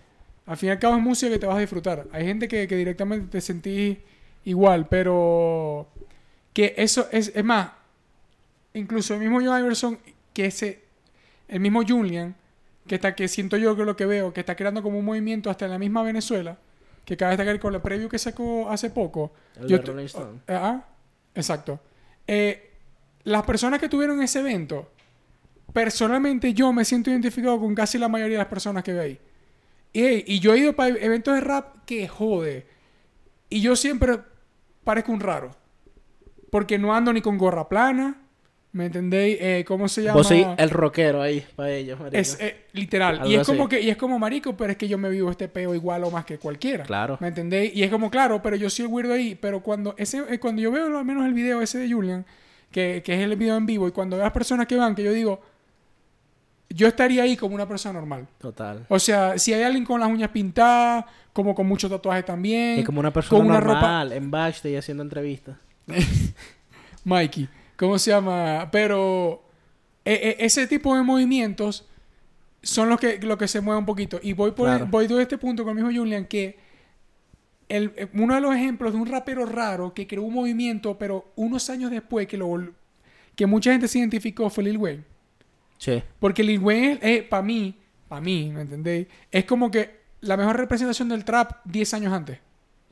al fin y al cabo es música que te vas a disfrutar. Hay gente que, que directamente te sentís igual, pero que eso es, es más, incluso el mismo John Iverson, que ese, el mismo Julian, que está, que siento yo que lo que veo, que está creando como un movimiento hasta en la misma Venezuela, que cada destacar con la preview que sacó hace poco.
El
yo
de Rolling Stone.
Ah, exacto. Eh, las personas que tuvieron ese evento, personalmente yo me siento identificado con casi la mayoría de las personas que veo ahí. Y, y yo he ido para eventos de rap que jode. Y yo siempre parezco un raro. Porque no ando ni con gorra plana. ¿Me entendéis? Eh, ¿Cómo se llama?
Vos sois el rockero ahí para ellos, marico.
Es eh, literal.
Algo
Y es
así.
como que, y es como marico, pero es que yo me vivo este peo igual o más que cualquiera.
Claro.
¿Me entendéis? Y es como, claro, pero yo soy el weirdo ahí. Pero cuando ese, eh, cuando yo veo al menos el video ese de Julian, que, que es el video en vivo, y cuando veo a las personas que van, que yo digo, yo estaría ahí como una persona normal.
Total.
O sea, si hay alguien con las uñas pintadas, como con muchos tatuajes también.
Es como una persona
con una
normal en backstage haciendo entrevistas.
Mikey, ¿cómo se llama? Pero eh, eh, ese tipo de movimientos son los que, lo que se mueve un poquito. Y voy por
Claro.
voy de este punto con el mismo Julian que el- eh, uno de los ejemplos de un rapero raro que creó un movimiento, pero unos años después que lo que mucha gente se identificó fue Lil Wayne.
Sí.
Porque Lil Wayne es, para mí, para mí, ¿me entendéis? Es como que la mejor representación del trap 10 años antes.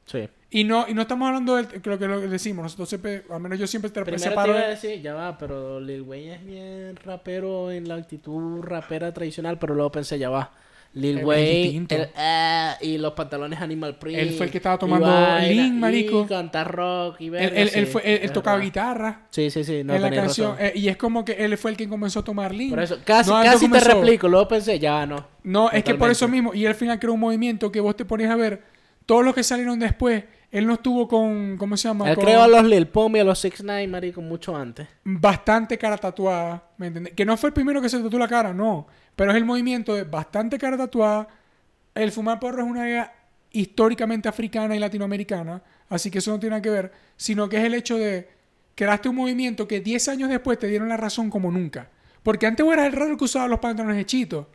Sí.
Y no, y no estamos hablando de lo que lo que decimos. Nosotros siempre, al menos yo siempre te
Primero te
separo
iba a
de-
decir, ya va, pero Lil Wayne es bien rapero en la actitud rapera tradicional, pero luego pensé, ya va. Lil Wayne ah, y los pantalones Animal Print.
Él fue el que estaba tomando lean, marico.
Y cantar rock y
Él,
verga,
él-
sí,
él fue- él- él
es
tocaba guitarra
Sí, sí, sí, no
en la canción. eh, y es como que él fue el que comenzó a tomar lean.
Por eso, casi,
No,
casi te replico, luego pensé, ya no.
No, es que por eso mismo. Y al final creó un movimiento que vos te pones a ver. Todos los que salieron después. Él no estuvo con. ¿Cómo se llama?
Él
Con
creó a los Lil Pump y a los 6 9 marico, mucho antes.
Bastante cara tatuada. ¿Me entiendes? Que no fue el primero que se tatuó la cara, no. Pero es el movimiento de bastante cara tatuada. El fumar porro es una idea históricamente africana y latinoamericana. Así que eso no tiene nada que ver. Sino que es el hecho de. Creaste un movimiento que 10 años después te dieron la razón como nunca. Porque antes vos eras el raro que usaba los pantalones hechitos.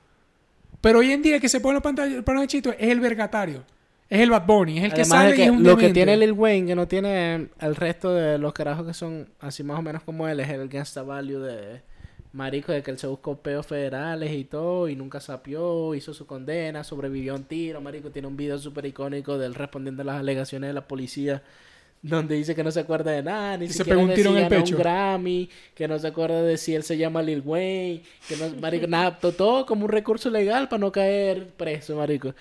Pero hoy en día el que se pone los pantalones hechitos es el vergatario. Es el Bad Bunny. Es el que sale
de que
y es un
lo que tiene Lil Wayne, que no tiene el resto de los carajos que son así más o menos como él, es el gangsta value de Marico, de que él se buscó peos federales y todo, y nunca sapió, hizo su condena, sobrevivió a un tiro, Marico, tiene un video súper icónico de él respondiendo a las alegaciones de la policía, donde dice que no se acuerda de nada, ni
Y se pegó un
de
tiro
si
en el pecho.
un Grammy, que no se acuerda de si él se llama Lil Wayne, que no, Marico, nada, to- todo como un recurso legal para no caer preso, Marico.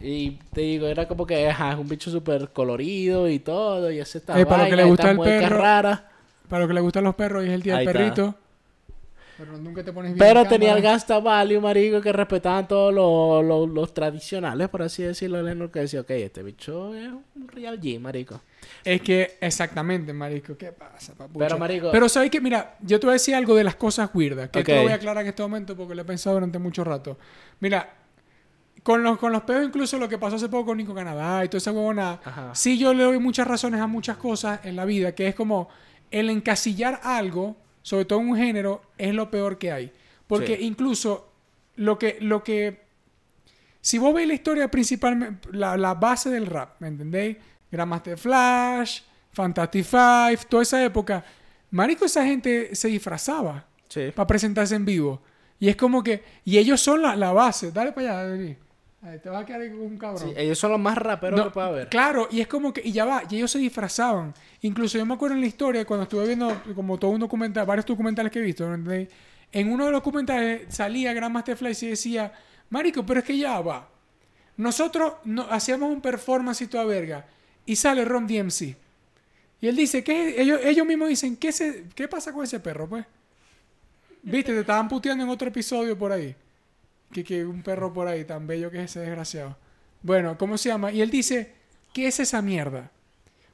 Y te digo, era como que ajá, es un bicho súper colorido y todo, y ese está
Eh, para lo que le gusta el perro,
rara.
Para lo que le gustan los perros y es el día
Ahí
del
está.
Pero nunca te pones bien
Pero
en
tenía el gangsta value, marico, que respetaban todos los, los, los tradicionales, por así decirlo, que decía, ok, este bicho es un real G, marico.
Es que, exactamente, marico. ¿Qué pasa, papucho?
Pero, marico-
Pero, ¿sabes qué? Mira, yo te voy a decir algo de las cosas weirdas. Que
Ok.
te lo voy a aclarar en este momento porque lo he pensado durante mucho rato. Mira, con los, con los peos, incluso lo que pasó hace poco con Nico Canadá y toda esa huevona.
Ajá.
Sí, yo le doy muchas razones a muchas cosas en la vida, que es como el encasillar algo sobre todo en un género, es lo peor que hay. Porque
Sí.
incluso lo que, lo que. Si vos veis la historia principalmente, la, la base del rap, ¿me entendéis? Grandmaster Flash, Fantastic Five, toda esa época. Marico, esa gente se disfrazaba
Sí.
para presentarse en vivo. Y es como que. Y ellos son la, la base. Dale para allá, Denis. Ahí te vas a quedar con un cabrón.
Sí, ellos son los más raperos
No,
que puede haber.
Claro, y es como que, y ya va, y ellos se disfrazaban. Incluso yo me acuerdo en la historia, cuando estuve viendo como todo un documental, varios documentales que he visto, en uno de los documentales salía Grandmaster Flash y decía, Marico, pero es que ya va. Nosotros no, hacíamos un performance y toda verga, y sale Ron DMC. Y él dice, ¿qué es? ellos, ellos mismos dicen, ¿qué, se, ¿qué pasa con ese perro, pues? Viste, te estaban puteando en otro episodio por ahí. Que, que un perro por ahí, tan bello que es ese desgraciado. Bueno, ¿cómo se llama? Y él dice, ¿qué es esa mierda?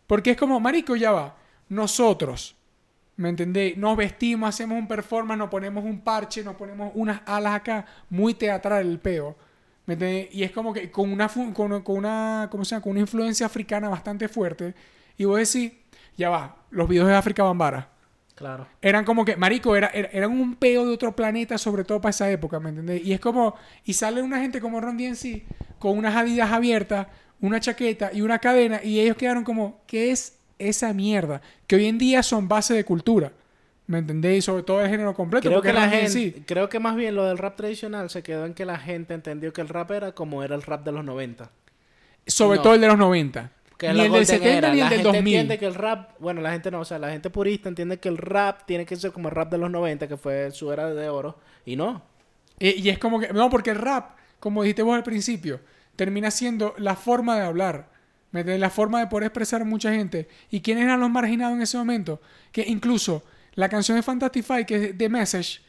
Porque es como, marico, ya va. Nosotros, ¿me entendéis? Nos vestimos, hacemos un performance, nos ponemos un parche, nos ponemos unas alas acá, muy teatral el peo. ¿Me entendéis? Y es como que con una, con una, ¿cómo se llama? Con una influencia africana bastante fuerte. Y vos decís, ya va, los videos de África Bambara.
Claro.
Eran como que, marico, era, era- eran un peo de otro planeta, sobre todo para esa época, ¿me entendés? Y es como, y sale una gente como Ron DMC con unas adidas abiertas, una chaqueta y una cadena, y ellos quedaron como, ¿qué es esa mierda? Que hoy en día son base de cultura, ¿me entendés? Y sobre todo el género completo,
Creo
porque
que la gente, creo que más bien lo del rap tradicional se quedó en que la gente entendió que el rap era como era el rap de los 90.
Sobre
no.
todo el de los 90.
Que
ni el del
golden
70
era.
ni el
la
del
gente
2000.
entiende que el rap, bueno, la gente no, o sea, la gente purista entiende que el rap tiene que ser como el rap de los 90, que fue su era de oro, y no.
Y, y es como que, no, porque el rap, como dijiste vos al principio, termina siendo la forma de hablar, la forma de poder expresar a mucha gente. ¿Y quiénes eran los marginados en ese momento? Que incluso la canción de Fantastify, que es The Message,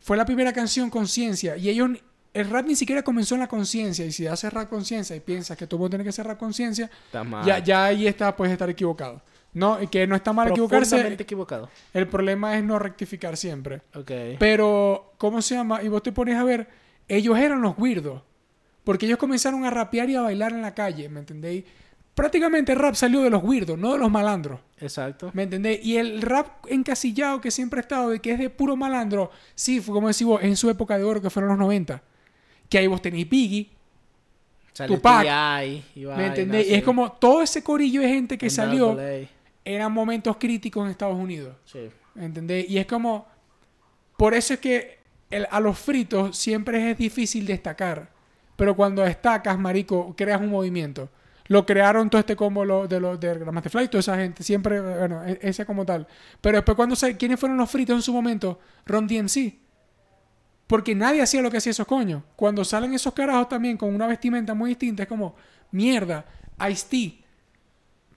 fue la primera canción conciencia. Y ellos, el rap ni siquiera comenzó en la conciencia. Y si haces rap conciencia y piensas que todo mundo tiene que hacer rap conciencia, ya, ya ahí está, puedes estar equivocado. No, y que no está mal equivocarse.
Equivocado.
El problema es no rectificar siempre.
Ok.
Pero, ¿cómo se llama? Y vos te pones a ver, ellos eran los weirdos. Porque ellos comenzaron a rapear y a bailar en la calle, ¿me entendéis? Prácticamente el rap salió de los weirdos, no de los malandros.
Exacto.
¿Me entendéis? Y el rap encasillado que siempre ha estado, de que es de puro malandro, sí, fue como decís vos, en su época de oro, que fueron los 90. Que ahí vos tenéis Biggie,
Salió
Tupac.
T.I.
¿me
vaina,
entendéis? Y
sí.
es como todo ese corillo de gente que salió, eran momentos críticos en Estados Unidos.
Sí.
¿Me entendés? Y es como. Por eso es que el- a los fritos siempre es difícil destacar. Pero cuando destacas, marico, creas un movimiento. Lo crearon todo este combo lo- de los de Grandmaster Fly, toda esa gente. Siempre, bueno, e- ese como tal. Pero después, cuando se, ¿quiénes fueron los fritos en su momento? Ron DMC. Porque nadie hacía lo que hacía esos coños. Cuando salen esos carajos también con una vestimenta muy distinta, es como, mierda, Ice-T.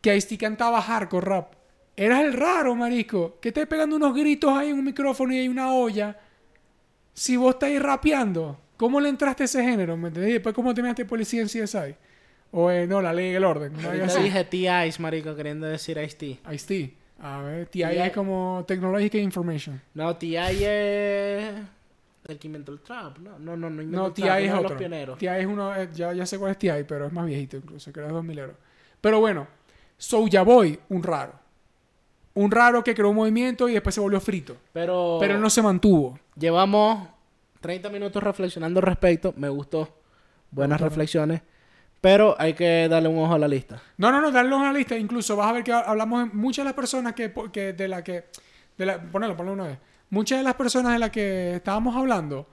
Que Ice-T cantaba hardcore rap. Eras el raro, marico. Que estés pegando unos gritos ahí en un micrófono y hay una olla. Si vos estáis rapeando, ¿cómo le entraste a ese género? ¿Me entendés? Y después, ¿cómo terminaste policía en CSI? O, eh, no, la ley y el orden.
Ahorita
así.
dije T.I. marico, queriendo decir Ice-T.
Ice-T. A ver, TI. es como Technological Information.
No, T.I. es... El que inventó el trap. No, no, no, no inventó
No,
el
TI
trap,
es
uno de
otro.
los pioneros.
TI es uno, ya, ya sé cuál es TI, pero es más viejito incluso, que era 2000 euros. Pero bueno, Soulja Boy, un raro. Un raro que creó un movimiento y después se volvió frito.
Pero...
Pero no se mantuvo.
Llevamos 30 minutos reflexionando al respecto. Me gustó. Buenas reflexiones. Pero hay que darle un ojo a la lista.
No, no, no, darle una lista. Incluso vas a ver que hablamos de muchas de las personas que, que de la que, de la, ponelo, ponelo una vez. Muchas de las personas de las que estábamos hablando,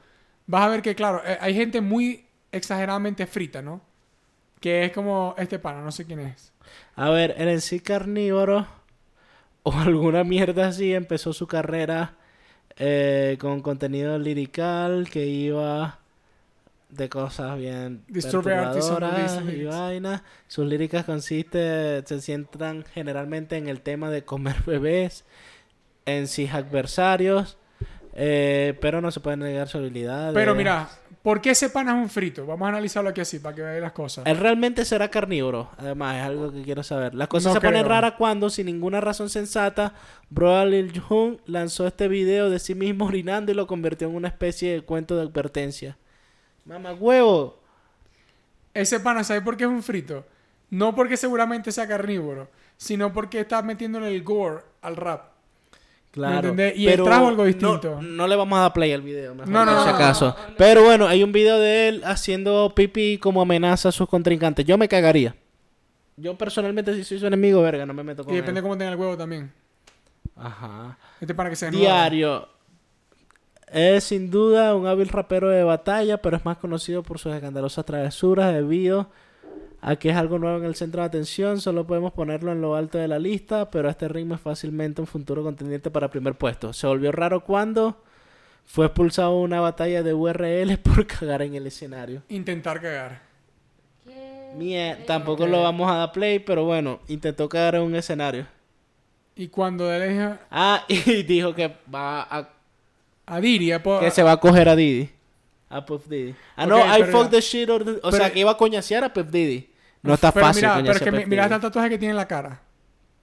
vas a ver que, claro, eh, hay gente muy exageradamente frita, ¿no? Que es como este pana, no sé quién es.
A ver, el en sí carnívoro o alguna mierda así empezó su carrera eh, con contenido lirical que iba de cosas bien perturbadoras y vainas. Sus líricas consisten, se centran generalmente en el tema de comer bebés, en sí adversarios, eh, pero no se puede negar su habilidad.
Pero mira, ¿por qué ese pana es un frito? Vamos a analizarlo aquí así, para que veáis las cosas.
Él realmente será carnívoro. Además, es algo que quiero saber. Las cosas
No
se ponen raras cuando, sin ninguna razón sensata, Bro Lil Jun lanzó este video de sí mismo orinando y lo convirtió en una especie de cuento de advertencia. Mamá huevo.
Ese pana, ¿sabes por qué es un frito? No porque seguramente sea carnívoro, sino porque está metiéndole el gore al rap.
Claro.
Y él trajo algo distinto.
No, no le vamos a dar play al video, mejor
No, no,
si acaso. Pero bueno, hay un video de él haciendo pipi como amenaza a sus contrincantes. Yo me cagaría. Yo personalmente, si soy su enemigo, verga, no me meto con
Y depende
él.
cómo tenga el huevo también.
Ajá.
Este para que se.
Diario. Es sin duda un hábil rapero de batalla, pero es más conocido por sus escandalosas travesuras debido a que es algo nuevo en el centro de atención. Solo podemos ponerlo en lo alto de la lista, pero este ritmo es fácilmente un futuro contendiente para primer puesto. Se volvió raro cuando fue expulsado de una batalla de URL por cagar en el escenario.
Intentar cagar.
Mie- tampoco lo vamos a dar play, pero bueno, intentó cagar en un escenario.
Y cuando él dijo
Ah, y dijo que va a
a Diri, a po-
que se va a coger a Didi. A Puff Diddy. Ah, no, I fuck
ya.
the shit or the- O
Pero-
sea, que iba a coñasear a Puff Diddy. No está
pero
fácil
mira, pero que mi- mira el tatuaje que tiene en la cara.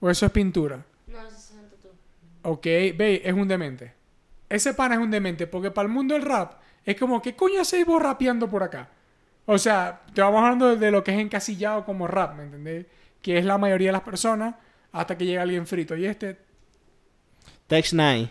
O eso es pintura.
No, ese es Santo tú.
Ok, ve, es un demente. Ese pana es un demente, porque para el mundo del rap es como, ¿qué coño hacéis vos rapeando por acá? O sea, te vamos hablando de, lo que es encasillado como rap, ¿me entendés? Que es la mayoría de las personas hasta que llega alguien frito. Y este,
Tex 9.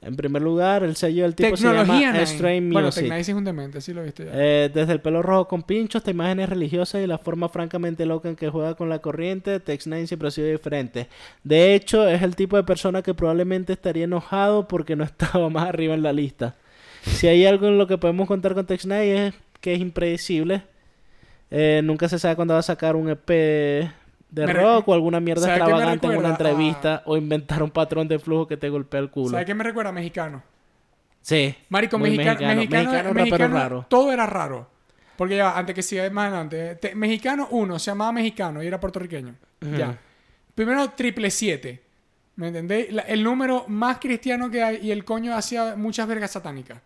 En primer lugar, el sello del tipo se
tecnología.
llama
Nine.
Strain
Bueno,
Music.
Nine es un demente, sí lo he visto ya.
Eh, desde el pelo rojo con pinchos, hasta imágenes religiosas y la forma francamente loca en que juega con la corriente, Tex 9 siempre ha sido diferente. De hecho, es el tipo de persona que probablemente estaría enojado porque no estaba más arriba en la lista. Si hay algo en lo que podemos contar con Tex 9 es que es impredecible. Eh, nunca se sabe cuándo va a sacar un EP de
Me
rock o alguna mierda
¿sabe qué me
extravagante en una entrevista o inventar un patrón de flujo que te golpea el culo.
¿Sabes qué me recuerda? Mexicano.
Sí.
Marico, mexicano, mexicano,
Mexicano, rapero
mexicano,
raro.
todo era raro. Porque ya, antes que siga más adelante, te- mexicano uno se llamaba mexicano y era puertorriqueño. Ya. Primero, triple siete. ¿Me entendéis? La- el número más cristiano que hay y el coño hacía muchas vergas satánicas.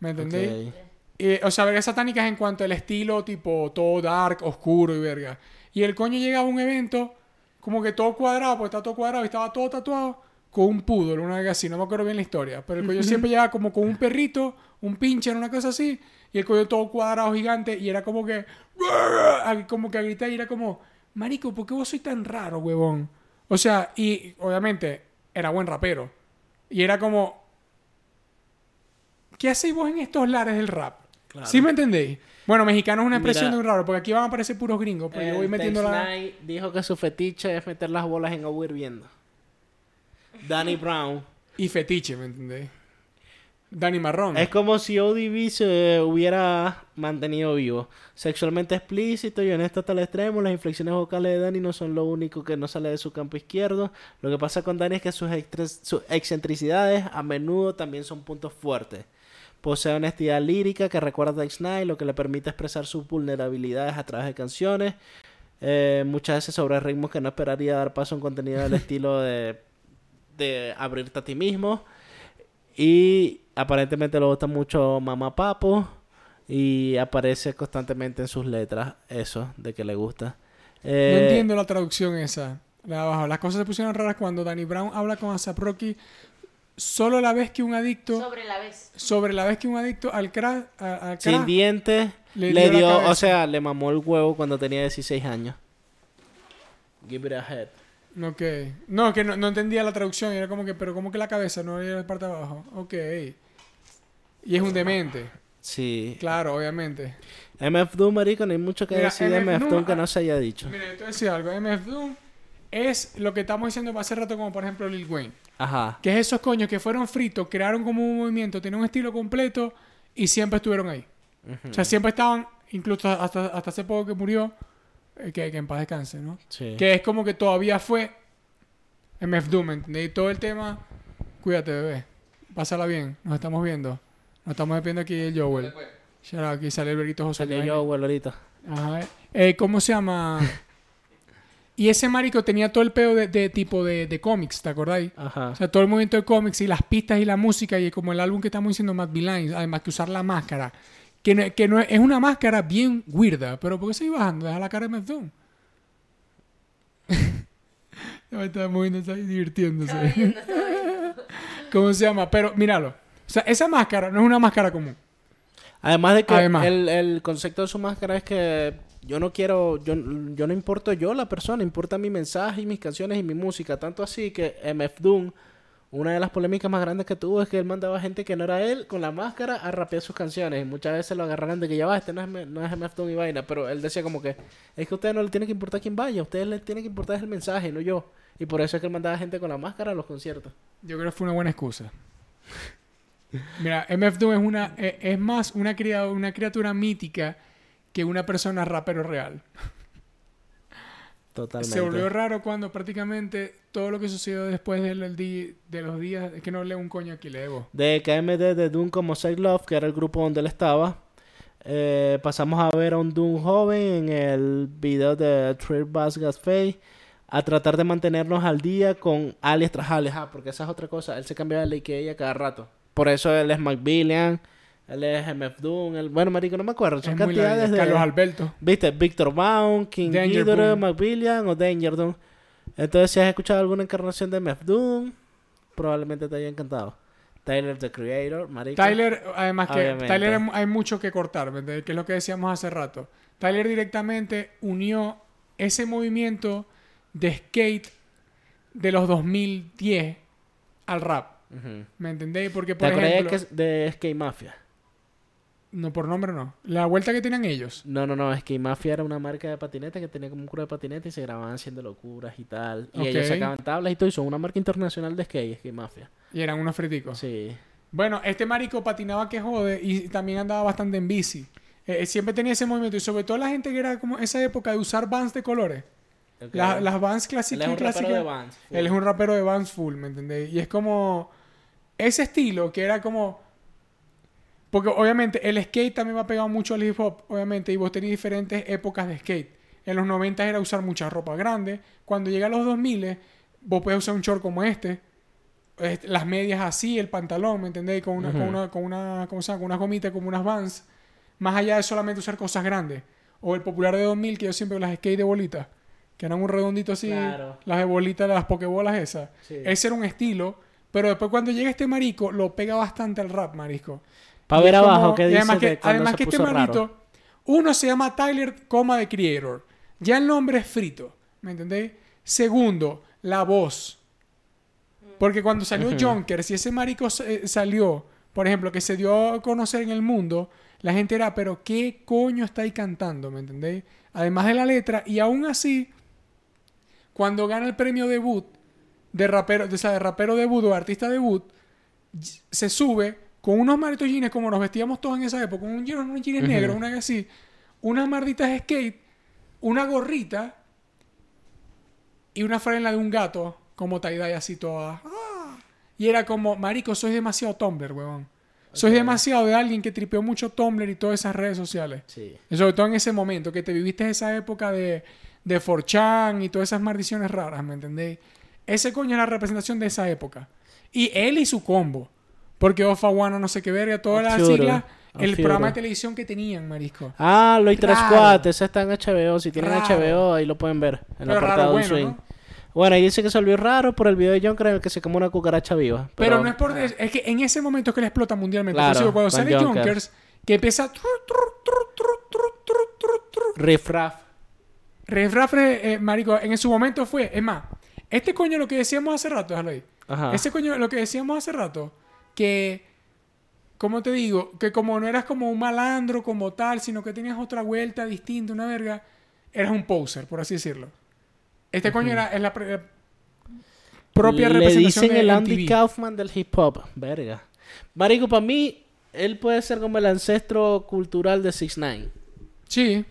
¿Me entendéis? Eh, o sea, vergas satánicas en cuanto al estilo, tipo todo dark, oscuro y verga. Y el coño llegaba a un evento como que todo cuadrado, porque estaba todo cuadrado y estaba todo tatuado con un poodle, una verga así, no me acuerdo bien la historia. Pero el coño siempre llegaba como con un perrito, un pincher, una cosa así, y el coño todo cuadrado gigante y era como que. Como que a gritar y era como, Marico, ¿por qué vos sois tan raro, huevón? O sea, y obviamente era buen rapero. Y era como, ¿qué hacéis vos en estos lares del rap?
Claro.
¿Sí me entendéis? Bueno, mexicano es una expresión
Mira.
de un raro, porque aquí van a aparecer puros gringos, pero yo voy
El
metiendo la...
Dijo que su fetiche es meter las bolas en agua hirviendo. Danny Brown.
Y fetiche, ¿me entendéis? Danny Marrón.
Es como si ODB se hubiera mantenido vivo. Sexualmente explícito y honesto hasta el extremo, las inflexiones vocales de Danny no son lo único que no sale de su campo izquierdo. Lo que pasa con Danny es que sus excentricidades a menudo también son puntos fuertes. Posee honestidad lírica que recuerda a X9, lo que le permite expresar sus vulnerabilidades a través de canciones. Eh, muchas veces sobre ritmos que no esperaría dar paso a un contenido del estilo de, de abrirte a ti mismo. Y aparentemente le gusta mucho Mamá Papo. Y aparece constantemente en sus letras eso, de que le gusta.
No
Eh,
entiendo la traducción esa. La. Las cosas se pusieron raras cuando Danny Brown habla con ASAP Rocky solo la vez que un adicto...
Sobre la vez.
sobre la vez que un adicto al crack...
Sin dientes,
Le
le,
dio
o sea, le mamó el huevo cuando tenía 16 años. Give it a head.
Ok. No, que no, no entendía la traducción. y Era como que, pero como que la cabeza no era la parte de abajo. Ok. Y es un demente.
Sí.
Claro, obviamente.
MF Doom, marico, no hay mucho que
Mira,
decir de
MF
MF Doom que
ah,
no se haya dicho.
Mira, yo te voy a decir algo. MF Doom es lo que estamos diciendo hace rato, como por ejemplo Lil Wayne.
Ajá.
Que es esos coños que fueron fritos, crearon como un movimiento, tenían un estilo completo y siempre estuvieron ahí. O sea, siempre estaban, incluso hasta, hasta hace poco que murió, eh, que, que en paz descanse, ¿no?
Sí.
Que es como que todavía fue MF Doom, ¿entendés? Y todo el tema, cuídate, bebé. Pásala bien, nos estamos viendo. Nos estamos despidiendo aquí el Joel. Shout out, aquí sale el verguito José.
Yo, güey, ahorita.
Ajá. Eh, ¿Cómo se llama? y ese marico tenía todo el pedo de, de tipo de, de cómics, ¿te acordáis?
Ajá.
O sea, todo el movimiento de cómics y las pistas y la música y como el álbum que estamos diciendo, Mad Lines, además que usar la máscara. Que, no, que no es, es una máscara bien weirda, pero ¿por qué seguís bajando? Deja la cara de Doom. Ya me estaba moviendo, está ahí divirtiéndose. ¿Cómo se llama? Pero míralo. O sea, esa máscara no es una máscara común.
Además de que
Además.
El, el concepto de su máscara es que yo no quiero, yo, yo no importo yo la persona, importa mi mensaje y mis canciones y mi música. Tanto así que MF Doom una de las polémicas más grandes que tuvo es que él mandaba gente que no era él con la máscara a rapear sus canciones. Y muchas veces lo agarraron de que ya va, este no es, no es MF Doom y vaina. Pero él decía como que es que a ustedes no le tiene que importar quién vaya, a ustedes les tiene que importar el mensaje, no yo. Y por eso es que él mandaba gente con la máscara a los conciertos.
Yo creo que fue una buena excusa. Mira, MF Doom es una eh, es más una cria- una criatura mítica que una persona rapero real.
Totalmente.
Se volvió raro cuando prácticamente todo lo que sucedió después del, de los días es que no leo un coño aquí, leo.
De KMD de Doom como Side Love, que era el grupo donde él estaba. eh, pasamos a ver a un Doom joven en el video de Trey Bass Fay a tratar de mantenernos al día con alias tras alias. Ah, porque esa es otra cosa. Él se cambiaba de ella cada rato. Por eso él es McBillian, él es MF Doom. él- Bueno, marico, no me acuerdo. Son cantidades de...
Carlos Alberto.
¿Viste? Victor Baum, King Ghidorah,
Doom.
McBillian o Danger Doom. Entonces, si has escuchado alguna encarnación de MF Doom, probablemente te haya encantado. Tyler, the Creator, marico.
Tyler, además que
Obviamente.
Tyler hay- mucho que cortar, ¿me entiendes? que es lo que decíamos hace rato. Tyler directamente unió ese movimiento de skate de los 2010 al rap. ¿Me entendéis? Porque,
¿Te
por
acuerdas
ejemplo...
que es de Skate Mafia?
No, por nombre no. La vuelta que tenían ellos.
No, no, no. Skate Mafia era una marca de patineta que tenía como un curo de patineta y se grababan haciendo locuras y tal. Y ellos sacaban tablas y todo. Y son una marca internacional de skate, Skate Mafia.
Y eran unos friticos.
Sí.
Bueno, este marico patinaba que jode y también andaba bastante en bici. Eh, eh, siempre tenía ese movimiento y sobre todo la gente que era como esa época de usar vans de colores. La- las vans
Él
clásicas.
es un rapero de Vans.
Él es un rapero de Vans full, ¿me entendéis? Y es como ese estilo que era como... Porque obviamente el skate también va pegado mucho al hip hop, obviamente, y vos tenés diferentes épocas de skate. En los 90 era usar mucha ropa grande. Cuando llega a los 2000, vos puedes usar un short como este. las medias así, el pantalón, ¿me entendéis? Con una, con
Ujú.
una, con una, ¿cómo se llama? Con unas gomitas, como unas Vans. Más allá de solamente usar cosas grandes. O el popular de 2000, que yo siempre las skate de bolitas. Que eran un redondito así.
Claro.
Las de bolitas, las pokebolas esas.
Sí.
Ese era un estilo. Pero después cuando llega este marico, lo pega bastante al rap, marisco.
Para ver
como-
abajo qué dice
además que,
de
además
se
que este
raro.
marito, uno se llama Tyler, coma de Creator. Ya el nombre es frito, ¿me entendéis? Segundo, la voz. Porque cuando salió
Ujú.
Junkers y ese marico eh, salió, por ejemplo, que se dio a conocer en el mundo, la gente era, pero ¿qué coño está ahí cantando? ¿Me entendéis? Además de la letra, y aún así, cuando gana el premio debut de rapero, de, o sea, de rapero debut o artista debut, se sube con unos maritos jeans como nos vestíamos todos en esa época, con un unos jeans
Ujú.
negros, una así, unas marditas de skate, una gorrita y una franela de un gato como tie-dye así toda. ¡ah! Y era como, marico, soy demasiado Tumblr, huevón. Soy
Ok.
demasiado de alguien que tripeó mucho Tumblr y todas esas redes sociales.
Sí.
Y sobre todo en ese momento, que te viviste esa época de, de 4chan y todas esas maldiciones raras, ¿me entendéis? Ese coño es la representación de esa época. Y él y su combo. Porque Ofa One, no sé qué verga, todas las siglas, el programa de televisión que tenían, marisco.
Ah, tres
Raro.
Squad, ese está en HBO. Si tienen. HBO, ahí lo pueden ver. En la
bueno,
swing.
¿no?
Bueno, ahí dice que se volvió raro por el video de Junker en el que se come una cucaracha viva.
Pero, no es por... Es que en ese momento es que le explota mundialmente.
Claro,
digo, cuando sale
Junkers.
Junkers, que empieza...
Raff.
Refrafre, eh, marico, en su momento fue... Es más, este coño lo que decíamos hace rato, déjalo ahí.
Ajá.
Ese coño, lo que decíamos hace rato, que, ¿cómo te digo? Que como no eras como un malandro como tal, sino que tenías otra vuelta distinta, una verga, eras un poser, por así decirlo. Este coño era, es la propia
Le
representación
dicen
de
el Andy
MTV.
Kaufman del hip hop. Verga. Marico, para mí, él puede ser como el ancestro cultural de 6 9
Sí,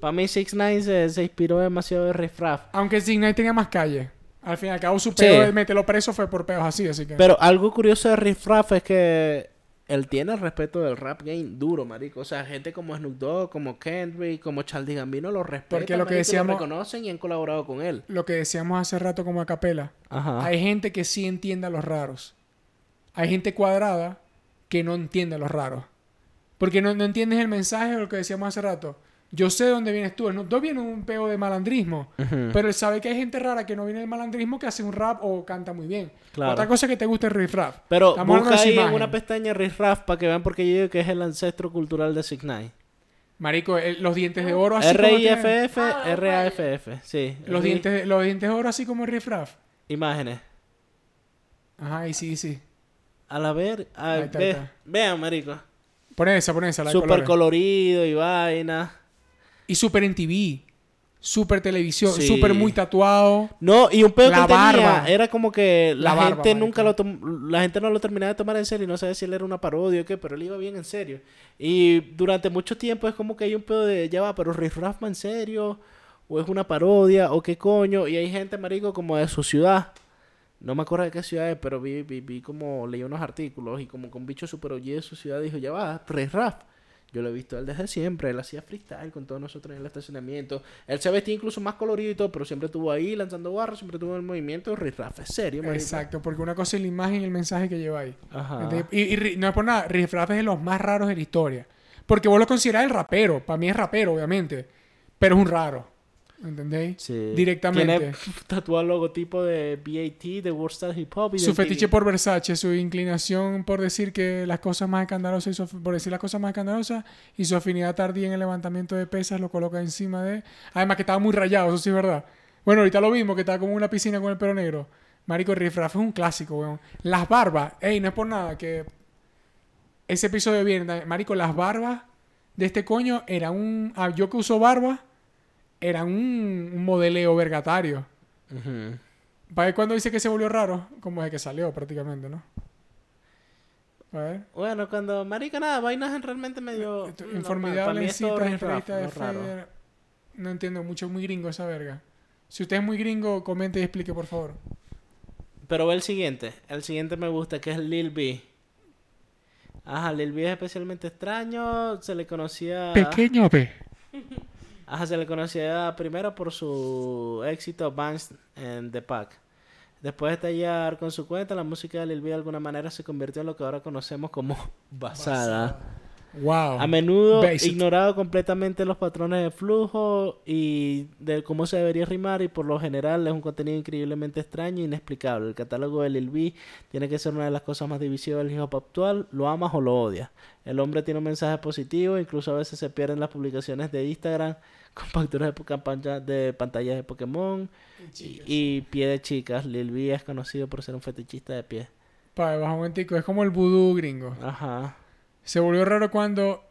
Para mí 6 9 se, se inspiró demasiado de Riff Raff.
aunque Signal tenía más calle. Al fin y al cabo su
Sí.
peo de meterlo preso fue por peos así, así que...
Pero algo curioso de Riff Raff es que él tiene el respeto del rap game duro, marico. O sea, gente como Snoop Dogg, como Kendrick, como Charlie Gambino lo respetan,
Porque lo que
marico,
decíamos-
lo reconocen y han colaborado con él.
Lo que decíamos hace rato como a capela.
Ajá.
Hay gente que sí entiende a los raros. Hay gente cuadrada que no entiende a los raros. Porque no, no entiendes el mensaje de lo que decíamos hace rato. Yo sé de dónde vienes tú. No viene un peo de malandrismo. Pero él sabe que hay gente rara que no viene del malandrismo que hace un rap o canta muy bien.
Claro.
Otra cosa que te gusta es riff rap.
Pero
Estamos
busca ahí en una pestaña Riff Raff para que vean porque yo digo que es el ancestro cultural de 6 9
Marico, el- los dientes de oro así
R-I-F-F,
Ah,
R-A-F-F. Sí.
Los dientes, los dientes de oro así como riff rap.
Imágenes.
Ajá, y sí, sí.
A la ver, a,
Ahí está,
ve-
ahí está.
vean, marico.
Pon esa, pon esa, la
Súper colorido y vaina.
Y súper en TV. Súper televisión.
Sí.
Súper muy tatuado.
No, y un pedo
La
que tenía
barba.
era como que la,
La barba,
gente nunca lo la gente no lo terminaba de tomar en serio y no sabía si él era una parodia o qué, pero él iba bien en serio. Y durante mucho tiempo es como que hay un pedo de, ya va, pero Riff Raff en serio o es una parodia o qué coño, y hay gente marico como de su ciudad. No me acuerdo de qué ciudad es, pero vi, vi, vi como leí unos artículos y como un bicho super OG de su ciudad dijo, ya va, Riff Raff. Yo lo he visto él desde siempre, él hacía freestyle con todos nosotros en el estacionamiento. Él se vestía incluso más colorido y todo, pero siempre estuvo ahí lanzando barras, siempre tuvo el movimiento. Riff es serio, marico.
Exacto, porque una cosa es la imagen y el mensaje que lleva ahí.
Ajá.
Y, no es por nada, Riff es de los más raros de la historia. Porque vos lo considerás el rapero. Para mí es rapero, obviamente. Pero es un raro. ¿Entendéis?
Sí.
Directamente.
Tiene tatuado el logotipo de BAT, de World Hip Hop. y
Su fetiche por Versace, su inclinación por decir que las cosas más escandalosas, y su por decir las cosas más escandalosas, y su afinidad tardía en el levantamiento de pesas lo coloca encima de... Además que estaba muy rayado, eso sí es verdad. Bueno, ahorita lo mismo, que estaba como en una piscina con el pelo negro. Marico Riff Raff es un clásico, weón. Las barbas, ey, no es por nada que... Ese episodio viene, Marico, las barbas de este coño era un... ah, yo que uso barba, era un, un modeleo vergatario.
Ujú.
¿Para ver cuándo dice que se volvió raro? Como desde que salió prácticamente, ¿no? A ver.
Bueno, cuando marica nada, vainas realmente medio
en
es todo
citas, de
no es raro.
Federer. No entiendo mucho, muy gringo esa verga. Si usted es muy gringo, comente y explique, por favor.
Pero ve el siguiente. El siguiente me gusta, que es Lil B. Ajá, Lil B es especialmente extraño. Se le conocía.
Pequeño B.
Ajá, se le conocía primero por su éxito Banks en The Pack. Después de estallar con su cuenta, la música de Lil B de alguna manera se convirtió en lo que ahora conocemos como basada.
Wow.
A menudo
Basic.
ignorado completamente los patrones de flujo y de cómo se debería rimar y por lo general es un contenido increíblemente extraño e inexplicable. El catálogo de Lil B tiene que ser una de las cosas más divisivas del hip hop actual. Lo amas o lo odias. El hombre tiene un mensaje positivo, incluso a veces se pierden las publicaciones de Instagram con capturas de, de pantallas de Pokémon y, y pie de chicas. Lil B es conocido por ser un fetichista de pie.
Pa, baja un momentico. Es como el vudú gringo.
Ajá.
Se volvió raro cuando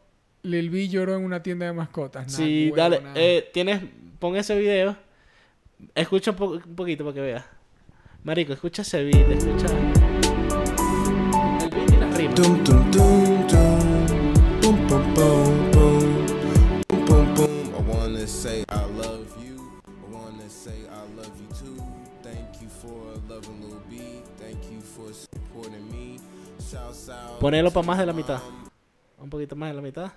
Lil B lloró en una tienda de mascotas. Nah,
Sí,
huevo,
dale.
nada.
Eh, tienes, pon ese video. Escucha un, po- un poquito para que veas. Marico, escucha ese beat, escucha. El beat y las rimas.
Dum dum dum.
Ponelo para más de la mitad. Un poquito más de la mitad.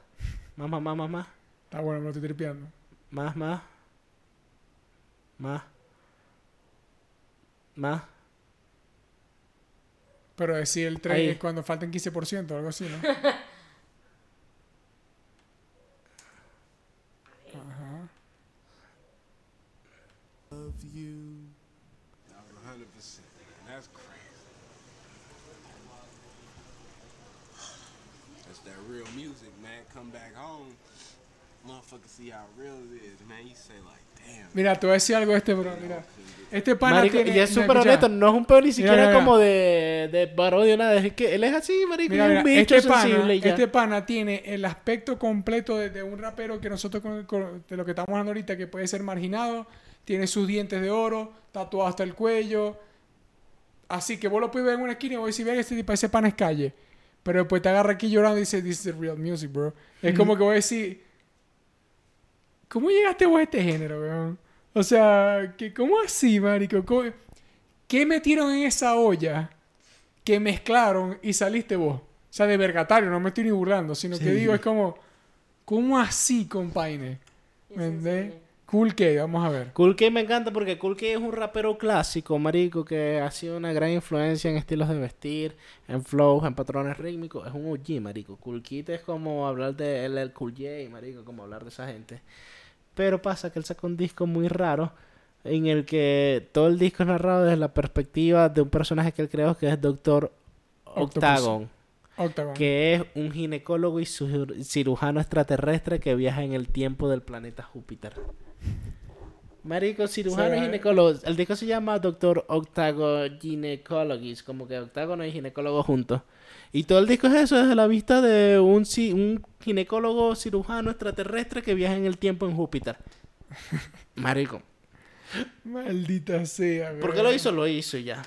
Más, más, más, más, más.
Está bueno, me lo estoy tripeando.
Más, más. Más. Más.
Pero decir el 3
Ahí.
es cuando faltan 15% o algo así, ¿no? Ajá.
Love you.
100%. That's crazy. That's that real music, man. Come back home. Motherfucker see how real it is, man. You say like, damn.
Mira, te voy a decir algo de este, bro. Mira. Este pana
Marico,
tiene...
y es súper honesto, no es un pedo ni siquiera
mira.
como de, de parodia nada, es que él es así, marico,
Mira,
un bicho
este, pana,
sensible y ya.
este pana tiene el aspecto completo de, de un rapero que nosotros, con- con- de lo que estamos hablando ahorita, que puede ser marginado, tiene sus dientes de oro, tatuado hasta el cuello. Así que vos lo puedes ver en una esquina y vos decís, ve este tipo, ese pana es calle. Pero después te agarra aquí llorando y dice, this is the real music, bro. Es como que vos decís, ¿cómo llegaste vos a este género, weón? O sea, que ¿cómo así, marico? ¿Cómo- ¿Qué metieron en esa olla que mezclaron y saliste vos? O sea, de vergatario, no me estoy ni burlando, sino que digo, es como, ¿cómo así, compaine? ¿Me entendés? Cool K, vamos a ver.
Cool K me encanta porque Cool K es un rapero clásico, marico, que ha sido una gran influencia en estilos de vestir, en flows, en patrones rítmicos. Es un OG, marico. Cool Kid es como hablar de él, el Cool J, marico, como hablar de esa gente. Pero pasa que él sacó un disco muy raro en el que todo el disco es narrado desde la perspectiva de un personaje que él creó que es Doctor. Octagon,
Octagon.
que es un ginecólogo y cir- cirujano extraterrestre que viaja en el tiempo del planeta Júpiter. Marico, cirujano y ginecólogo. El disco se llama Doctor Octago Gynecologist, como que octágono y ginecólogo juntos. Y todo el disco es eso, desde la vista de un, ginecólogo cirujano extraterrestre que viaja en el tiempo en Júpiter. Marico.
Maldita sea,
¿Por qué lo hizo? Lo hizo ya.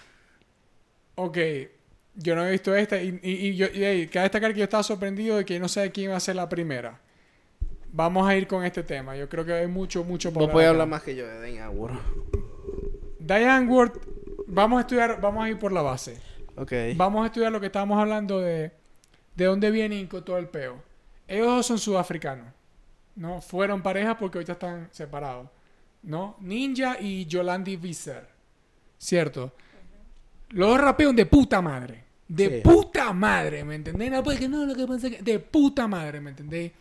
Ok, yo no he visto esta y, y, y yo, y, hey, cabe destacar que yo estaba sorprendido de que no sé quién va a ser la primera. Vamos a ir con este tema. Yo creo que hay mucho, mucho por
podés
acá.
hablar más que yo de Dane Award.
Diane Ward, vamos a estudiar, vamos a ir por la base.
Ok.
Vamos a estudiar lo que estábamos hablando de de dónde vienen con todo el peo. Ellos dos son sudafricanos, ¿no? Fueron pareja porque ahorita están separados, ¿no? Ninja y Yolandi Visser, ¿cierto? Los dos rapean de puta madre. De
Sí.
puta madre, ¿me entendés? No, porque no, lo que pasa es que... De puta madre, ¿me entendés?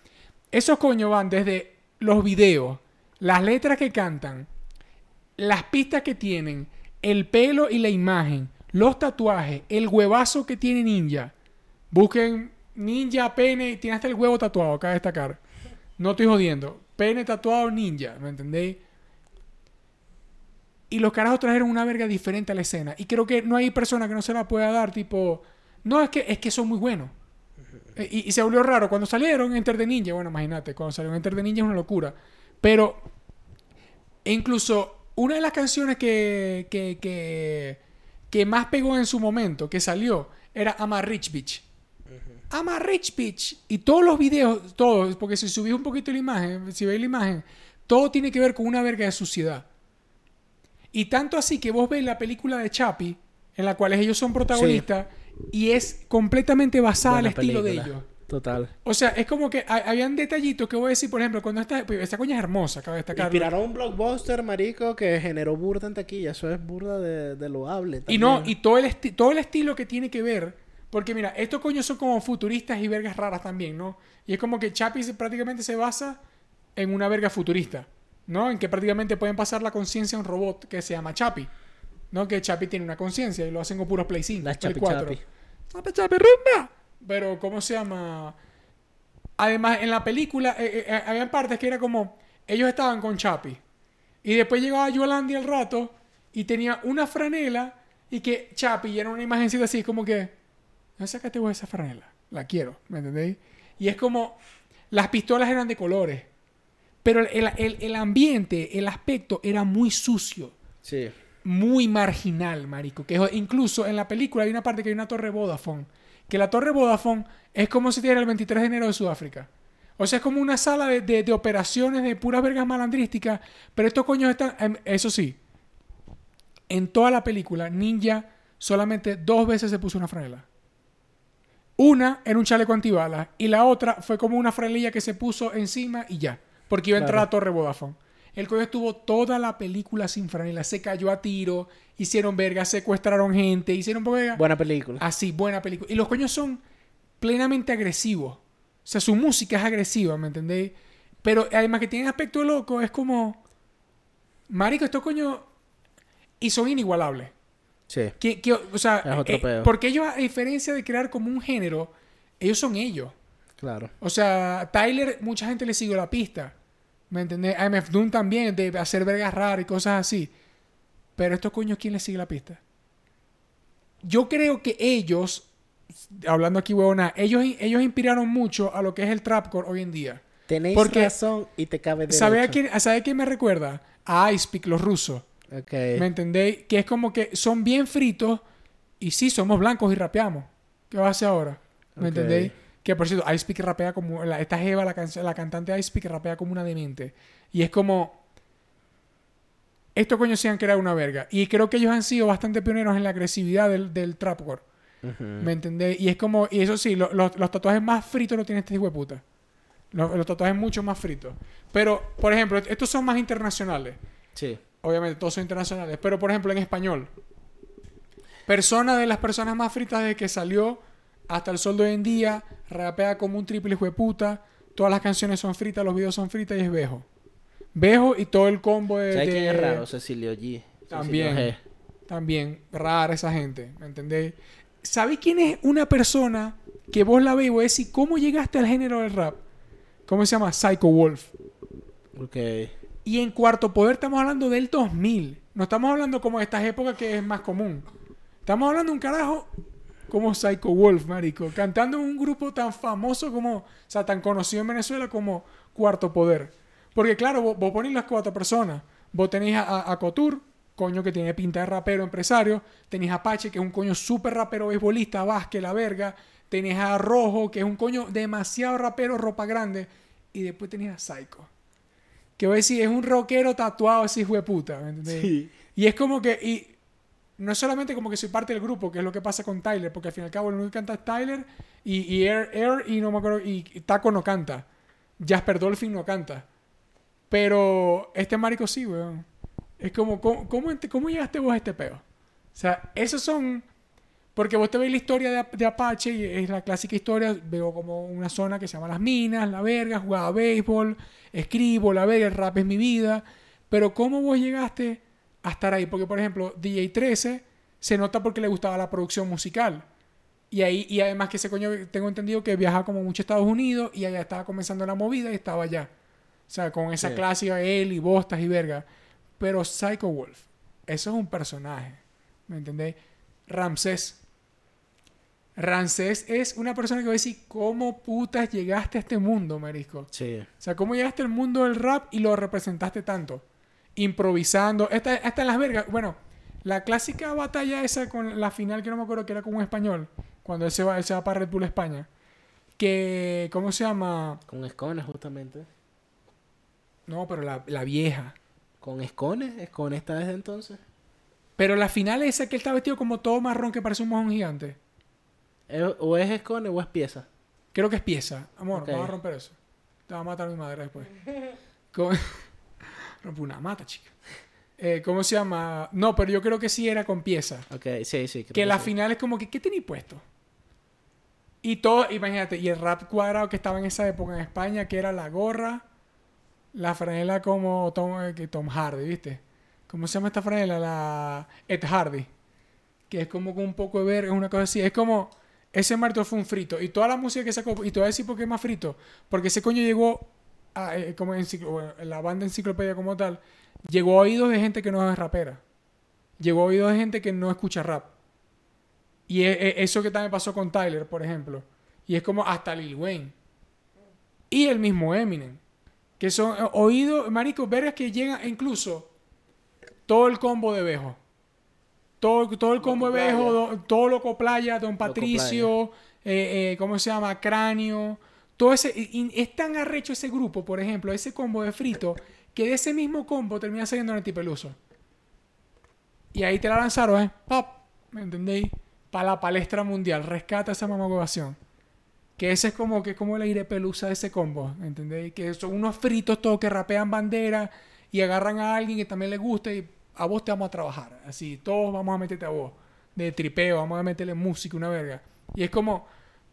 Esos coños van desde los videos, las letras que cantan, las pistas que tienen, el pelo y la imagen, los tatuajes, el huevazo que tiene Ninja. Busquen Ninja, pene, tiene hasta el huevo tatuado, acá destacar. No estoy jodiendo. Pene tatuado Ninja, ¿me entendéis? Y los carajos trajeron una verga diferente a la escena. Y creo que no hay persona que no se la pueda dar, tipo, no, es que, es que son muy buenos. Y, y se volvió raro. Cuando salieron Enter the Ninja, bueno, imagínate, cuando salió Enter the Ninja es una locura. Pero e incluso una de las canciones que, que, que, que más pegó en su momento, que salió, era I'm a Rich Bitch. I'm a Rich Bitch. Y todos los videos, todos, porque si subís un poquito la imagen, si veis la imagen, todo tiene que ver con una verga de suciedad. Y tanto así que vos ves la película de Chappie, en la cual ellos son protagonistas, y es completamente basada
Buena
al estilo
película.
de ellos.
Total.
O sea, es como que ha- habían detallitos que voy a decir, por ejemplo, cuando esta, pues, esta coña es hermosa, cabe destacar.
Inspiraron un blockbuster, marico, que generó burda en taquilla. Eso es burda de, de loable.
Y no, y todo el, esti- todo el estilo que tiene que ver. Porque mira, estos coños son como futuristas y vergas raras también, ¿no? Y es como que Chappie se- prácticamente se basa en una verga futurista, ¿no? En que prácticamente pueden pasar la conciencia a un robot que se llama Chappie, ¿no? Que Chappie tiene una conciencia y lo hacen con puros Play 5,
Las
Play
Chapi
4.
Chapi.
Chapi Chapi, rumba. Pero, ¿cómo se llama? Además, en la película, eh, eh, había partes que era como, ellos estaban con Chapi. Y después llegaba Yolandi al rato y tenía una franela y que Chapi y era una imagencita así, como que, no sacaste vos esa franela, la quiero, ¿me entendéis? Y es como, las pistolas eran de colores, pero el, el- el ambiente, el aspecto era muy sucio
Sí.
Muy marginal, marico. Que incluso en la película hay una parte que hay una torre Vodafone. Que la torre Vodafone es como si tuviera el 23 de enero de Sudáfrica. O sea, es como una sala de, de- de operaciones de puras vergas malandrísticas. Pero estos coños están... em, Eso sí. En toda la película, Ninja solamente dos veces se puso una franela. Una era un chaleco antibalas y la otra fue como una franelilla que se puso encima y ya. Porque iba a entrar
Claro.
a Torre Vodafone. El coño estuvo toda la película sin franela. Se cayó a tiro, hicieron verga, secuestraron gente, hicieron verga.
Buena película.
Así, buena película. Y los coños son plenamente agresivos. O sea, su música es agresiva, ¿me entendéis? Pero además que tienen aspecto loco, es como... Marico, estos coños... Y son inigualables.
Sí.
Que, que, o sea,
Es otro
eh, porque ellos, a diferencia de crear como un género, ellos son ellos.
Claro.
O sea, Tyler, mucha gente le siguió la pista. ¿Me entendés? IMF Doom también, de hacer vergas raras y cosas así. Pero estos coños, ¿quién le sigue la pista? Yo creo que ellos, hablando aquí huevona, ellos, ellos inspiraron mucho a lo que es el trapcore hoy en día.
Tenéis
Porque-
razón y te cabe derecho.
¿Sabe a quién, ¿Sabe quién me recuerda? A Icepeak, los rusos. ¿Me entendéis? Que es como que son bien fritos y sí, somos blancos y rapeamos. ¿Qué va a hacer ahora? ¿Me entendéis? Que por cierto, Icepeak rapea como... La, esta Jeva, la, can- la cantante Icepeak, rapea como una demente. Y es como... Estos coños se han creado una verga. Y creo que ellos han sido bastante pioneros en la agresividad del, del trapcore. ¿Me entendéis? Y es como... Y eso sí, lo- lo- los tatuajes más fritos lo tiene este hijo de puta. Los, los tatuajes mucho más fritos. Pero, por ejemplo, estos son más internacionales.
Sí.
Obviamente, todos son internacionales. Pero, por ejemplo, en español. Persona de las personas más fritas desde que salió hasta el sol de hoy en día. Rapea como un triple hijo de puta. Todas las canciones son fritas, los videos son fritas y es Bejo. Bejo y todo el combo de...
¿Sabes quién es raro? Cecilio G.
También.
Cecilio G.
También, rara esa gente, ¿me entendéis? ¿Sabéis quién es una persona que vos la veis y vos decís, ¿cómo llegaste al género del rap? ¿Cómo se llama? Psycho Wolf.
Ok.
Y en cuarto poder estamos hablando del 2000. No estamos hablando como de estas épocas que es más común. Estamos hablando de un carajo como Psycho Wolf, marico. Cantando en un grupo tan famoso como... O sea, tan conocido en Venezuela como Cuarto Poder. Porque claro, vos, vos ponés las cuatro personas. Vos tenés a, a, Couture, coño que tiene pinta de rapero empresario. Tenés a Apache, que es un coño súper rapero beisbolista, Vázquez, la verga. Tenés a Rojo, que es un coño demasiado rapero, ropa grande. Y después tenés a Psycho. Que voy a decir, es un rockero tatuado ese hijo de puta, ¿me entendés?
Sí.
Y es como que... Y no es solamente como que soy parte del grupo, que es lo que pasa con Tyler, porque al fin y al cabo el único que canta es Tyler y, y Air, Air y no me acuerdo, y, Taco no canta. Jasper Dolphin no canta. Pero este marico sí, weón. Es como, ¿cómo, cómo, cómo llegaste vos a este peo? O sea, esos son... Porque vos te veis la historia de, de Apache y es la clásica historia. Veo como una zona que se llama Las Minas, La Verga, jugaba béisbol, escribo, La Verga, el rap es mi vida. Pero ¿cómo vos llegaste a estar ahí? Porque, por ejemplo, DJ 13 se nota porque le gustaba la producción musical. Y ahí, y además que ese coño, tengo entendido que viajaba como mucho a Estados Unidos y allá estaba comenzando la movida y estaba allá. O sea, con esa
Sí.
clásica él y Bostas y verga. Pero Psycho Wolf, eso es un personaje. ¿Me entendéis? Ramsés. Ramsés es una persona que va a decir, ¿cómo putas llegaste a este mundo, marisco?
Sí.
O sea, ¿cómo llegaste al mundo del rap y lo representaste tanto? Improvisando. Esta, esta en las vergas. Bueno, la clásica batalla esa con la final que no me acuerdo que era con un español. Cuando él se va, él se va para Red Bull España. Que, ¿cómo se llama?
Con escones, justamente.
No, pero la, la vieja.
Con escones. Escones está desde entonces.
Pero la final esa que él está vestido como todo marrón que parece un mojón gigante.
O es escones o es pieza.
Creo que es pieza. Amor,
Ok.
vamos a romper eso. Te va a matar mi madre después. ¿Cómo? Rompe una mata, chica. Eh, ¿Cómo se llama? No, pero yo creo que sí era con pieza.
Ok, sí, sí. creo
Que la
sí.
final es como que, ¿qué tenéis puesto? Y todo, imagínate, y el rap cuadrado que estaba en esa época en España, que era la gorra, la franela como Tom, eh, Tom Hardy, ¿viste? ¿Cómo se llama esta franela? La Ed Hardy. Que es como con un poco de verga, una cosa así. Es como, ese marto fue un frito. Y toda la música que sacó, y te voy a decir por qué es más frito. Porque ese coño llegó, eh, como enciclo- bueno, la banda enciclopedia como tal, llegó a oídos de gente que no es rapera. Llegó a oídos de gente que no escucha rap. Y e- e- eso que también pasó con Tyler, por ejemplo. Y es como hasta Lil Wayne. Y el mismo Eminem. Que son eh, oídos, marico, vergas que llegan, e incluso todo el combo de Bejo. Todo, todo el combo de. Bejo, do- todo Loco Playa, Don Patricio, eh, eh, ¿cómo se llama? Cráneo. Todo ese, es tan arrecho ese grupo, por ejemplo, ese combo de frito, que de ese mismo combo termina saliendo Antipeluso. Y ahí te la lanzaron, ¿eh? ¡Pap! ¿Me entendéis? Para la palestra mundial. Rescata esa mamagobación. Que ese es como que como el aire pelusa de ese combo. ¿me ¿Entendéis? Que son unos fritos todos que rapean bandera y agarran a alguien que también les gusta y a vos te vamos a trabajar. Así, todos vamos a meterte a vos. De tripeo, vamos a meterle música, una verga. Y es como,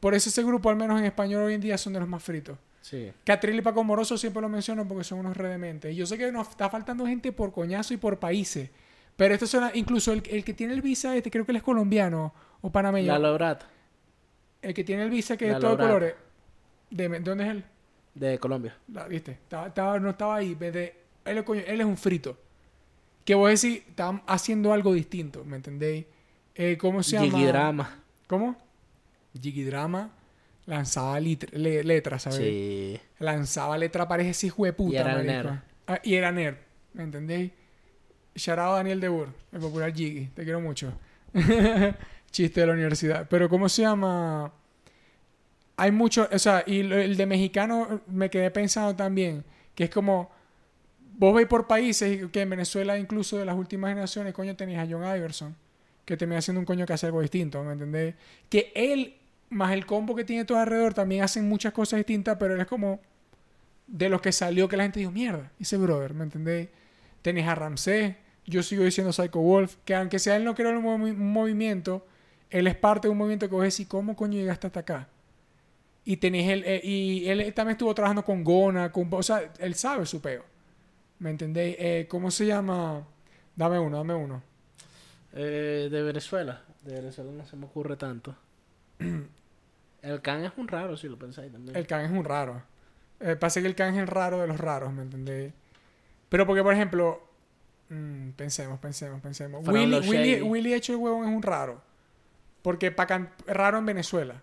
por eso ese grupo, al menos en español hoy en día, son de los más fritos.
Sí.
Catril y Paco Moroso siempre lo menciono porque son unos redementes. Y yo sé que nos está faltando gente por coñazo y por países. Pero estos son, incluso el, el que tiene el visa, este creo que él es colombiano o panameño.
La Lobrat,
el que tiene el visa que es todo de colores. De, ¿de ¿Dónde es él?
de Colombia.
La- ¿Viste? Estaba, estaba- no estaba ahí. de- él, es coño- él es un frito. Que voy a decir, estaban haciendo algo distinto, ¿me entendéis? Eh, ¿Cómo se llama? ¿Cómo? Jiggy Drama lanzaba le- letras, ¿sabes?
Sí.
lanzaba letra parece ese hijo de puta.
Y era
marico.
nerd.
Ah, y era nerd, ¿me entendéis? Shout out Daniel De Boer, el popular Jiggy, te quiero mucho. Chiste de la universidad. Pero ¿cómo se llama? Hay mucho, o sea, y el de mexicano me quedé pensando también, que es como, vos veis por países, que en Venezuela incluso de las últimas generaciones, coño, tenías a John Iverson, que termina haciendo un coño que hace algo distinto, ¿me entendéis? Que él, más el combo que tiene todo alrededor, también hacen muchas cosas distintas, pero él es como de los que salió que la gente dijo, mierda, ese brother, ¿me entendéis? Tenés a Ramsés, yo sigo diciendo Psycho Wolf, que aunque sea él no creó un, movi- un movimiento, él es parte de un movimiento que vos decís, ¿cómo coño llegaste hasta acá? Y tenés el, eh, y él también estuvo trabajando con Gona, con, o sea, él sabe su peo. ¿Me entendéis? Eh, ¿Cómo se llama? Dame uno, dame uno.
Eh, de Venezuela. De Venezuela no se me ocurre tanto. El can es un raro, si lo pensáis también.
El can es un raro. Eh, pasa que el can es el raro de los raros, ¿me entendéis? Pero porque, por ejemplo, mm, pensemos, pensemos, pensemos. Willy, Willy. Willy hecho el huevón es un raro. Porque pa can- raro en Venezuela.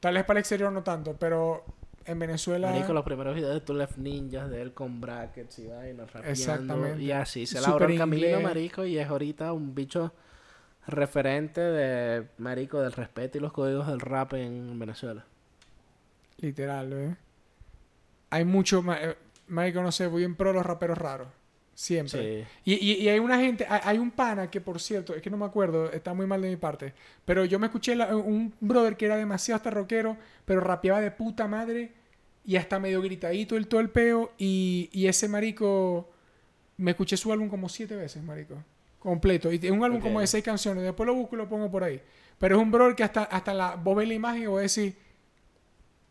Tal vez para el exterior no tanto, pero en Venezuela.
Marico, los primeros videos de Two Left Ninjas de él con brackets y vainas rapeando.
Exactamente.
Y así se
Súper
labra el camino, marico, y es ahorita un bicho referente de, marico, del respeto y los códigos del rap en Venezuela.
Literal, ¿eh? Hay mucho. eh, Marico, no sé, voy en pro de los raperos raros. Siempre.
Sí.
Y, y- y hay una gente, hay, hay un pana que por cierto, es que no me acuerdo, está muy mal de mi parte, pero yo me escuché la- un brother que era demasiado hasta rockero, pero rapeaba de puta madre y hasta medio gritadito el todo el peo y, y ese marico, me escuché su álbum como siete veces, marico, completo. Y es un álbum como de seis canciones, después lo busco y lo pongo por ahí. Pero es un brother que hasta, hasta la, vos ves la imagen y vos decís,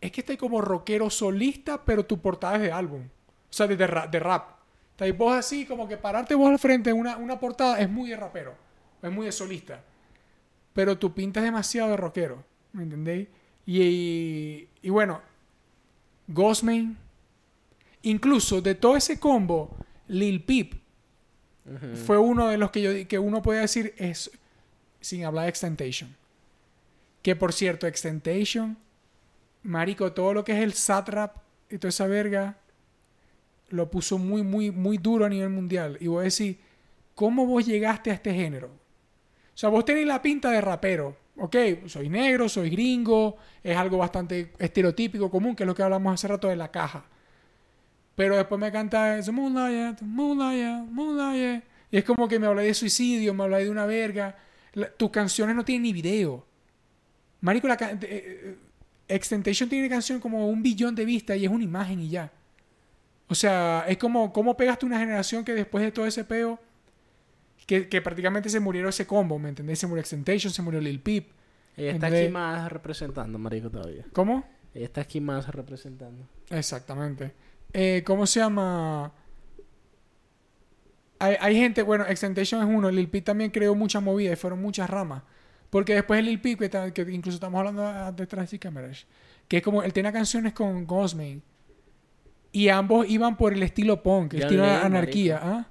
es que está ahí como rockero solista, pero tu portada es de álbum. O sea, de, de ra- de rap. Está ahí vos así, como que pararte vos al frente en una, una portada es muy de rapero. Es muy de solista. Pero tu pinta es demasiado de rockero. ¿Me entendéis? Y, y, y bueno, Ghostman. Incluso de todo ese combo, Lil Peep Fue uno de los que yo que uno puede decir es sin hablar de Extentation. Que por cierto, Extentation, marico, todo lo que es el satrap y toda esa verga lo puso muy muy muy duro a nivel mundial y voy a decir, ¿cómo vos llegaste a este género? O sea, vos tenés la pinta de rapero, ¿ok? Soy negro, soy gringo, es algo bastante estereotípico, común, que es lo que hablamos hace rato de la caja. Pero después me canta eso, Moonlight, Moonlight, Moonlight. Y es como que me habla de suicidio, me habla de una verga. La- tus canciones no tienen ni video. Marico, la eh, eh, Extentation tiene canción como un billón de vistas y es una imagen y ya. O sea, es como cómo pegaste una generación que después de todo ese peo, que, que prácticamente se murieron ese combo, ¿me entendés? Se murió Extentation, se murió Lil Peep.
Ella está aquí más representando, marico, todavía.
¿Cómo?
Ella está aquí más representando.
Exactamente. Eh, ¿Cómo se llama? Hay, hay gente, bueno, Extentation es uno, Lil Peep también creó mucha movida y fueron muchas ramas. Porque después de Lil Peep, que, ta- que incluso estamos hablando detrás de cámaras, que es como, él tiene canciones con Ghostman. Y ambos iban por el estilo punk, el
John
estilo
Lennon,
anarquía. ¿ah?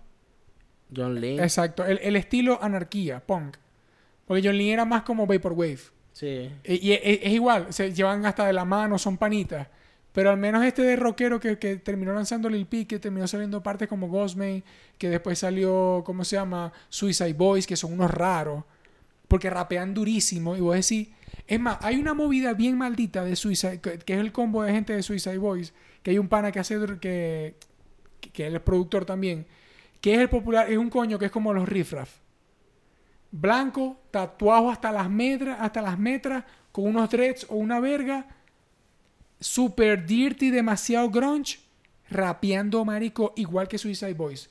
John Lynn.
Exacto, el, el estilo anarquía, punk. Porque John Lee era más como Vaporwave.
Sí.
Y, y es igual, se llevan hasta de la mano, son panitas. Pero al menos este de rockero que, que terminó lanzando Lil Peep, que terminó saliendo partes como Ghostman, que después salió, ¿cómo se llama? Suicide Boys, que son unos raros. Porque rapean durísimo. Y vos decís, es más, hay una movida bien maldita de Suicide, que, es el combo de gente de Suicide Boys, que hay un pana que hace, que, que él es productor también, que es el popular, es un coño que es como los riffraff blanco, tatuado hasta las metras, hasta las metras, con unos dreads o una verga, super dirty, demasiado grunge, rapeando marico igual que Suicide Boys.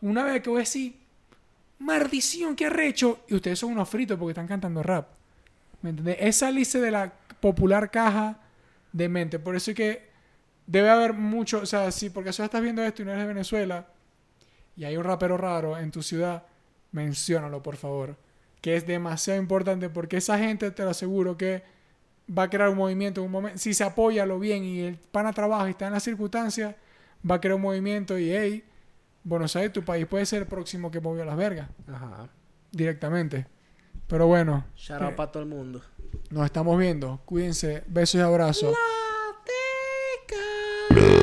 Una vez que voy a decir, maldición, qué arrecho, y ustedes son unos fritos porque están cantando rap. ¿Me entendés? Es salirse de la popular caja de mente. Por eso es que debe haber mucho, o sea, si porque si estás viendo esto y no eres de Venezuela, y hay un rapero raro en tu ciudad, menciónalo por favor. Que es demasiado importante porque esa gente, te lo aseguro, que va a crear un movimiento en un momento. Si se apoya lo bien y el pana trabaja y está en las circunstancias, va a crear un movimiento y, hey, Buenos Aires, tu país puede ser el próximo que movió las vergas
Ajá.
directamente. Pero bueno,
Shout out
eh,
para todo el mundo.
nos estamos viendo. Cuídense. Besos y abrazos.
La teca.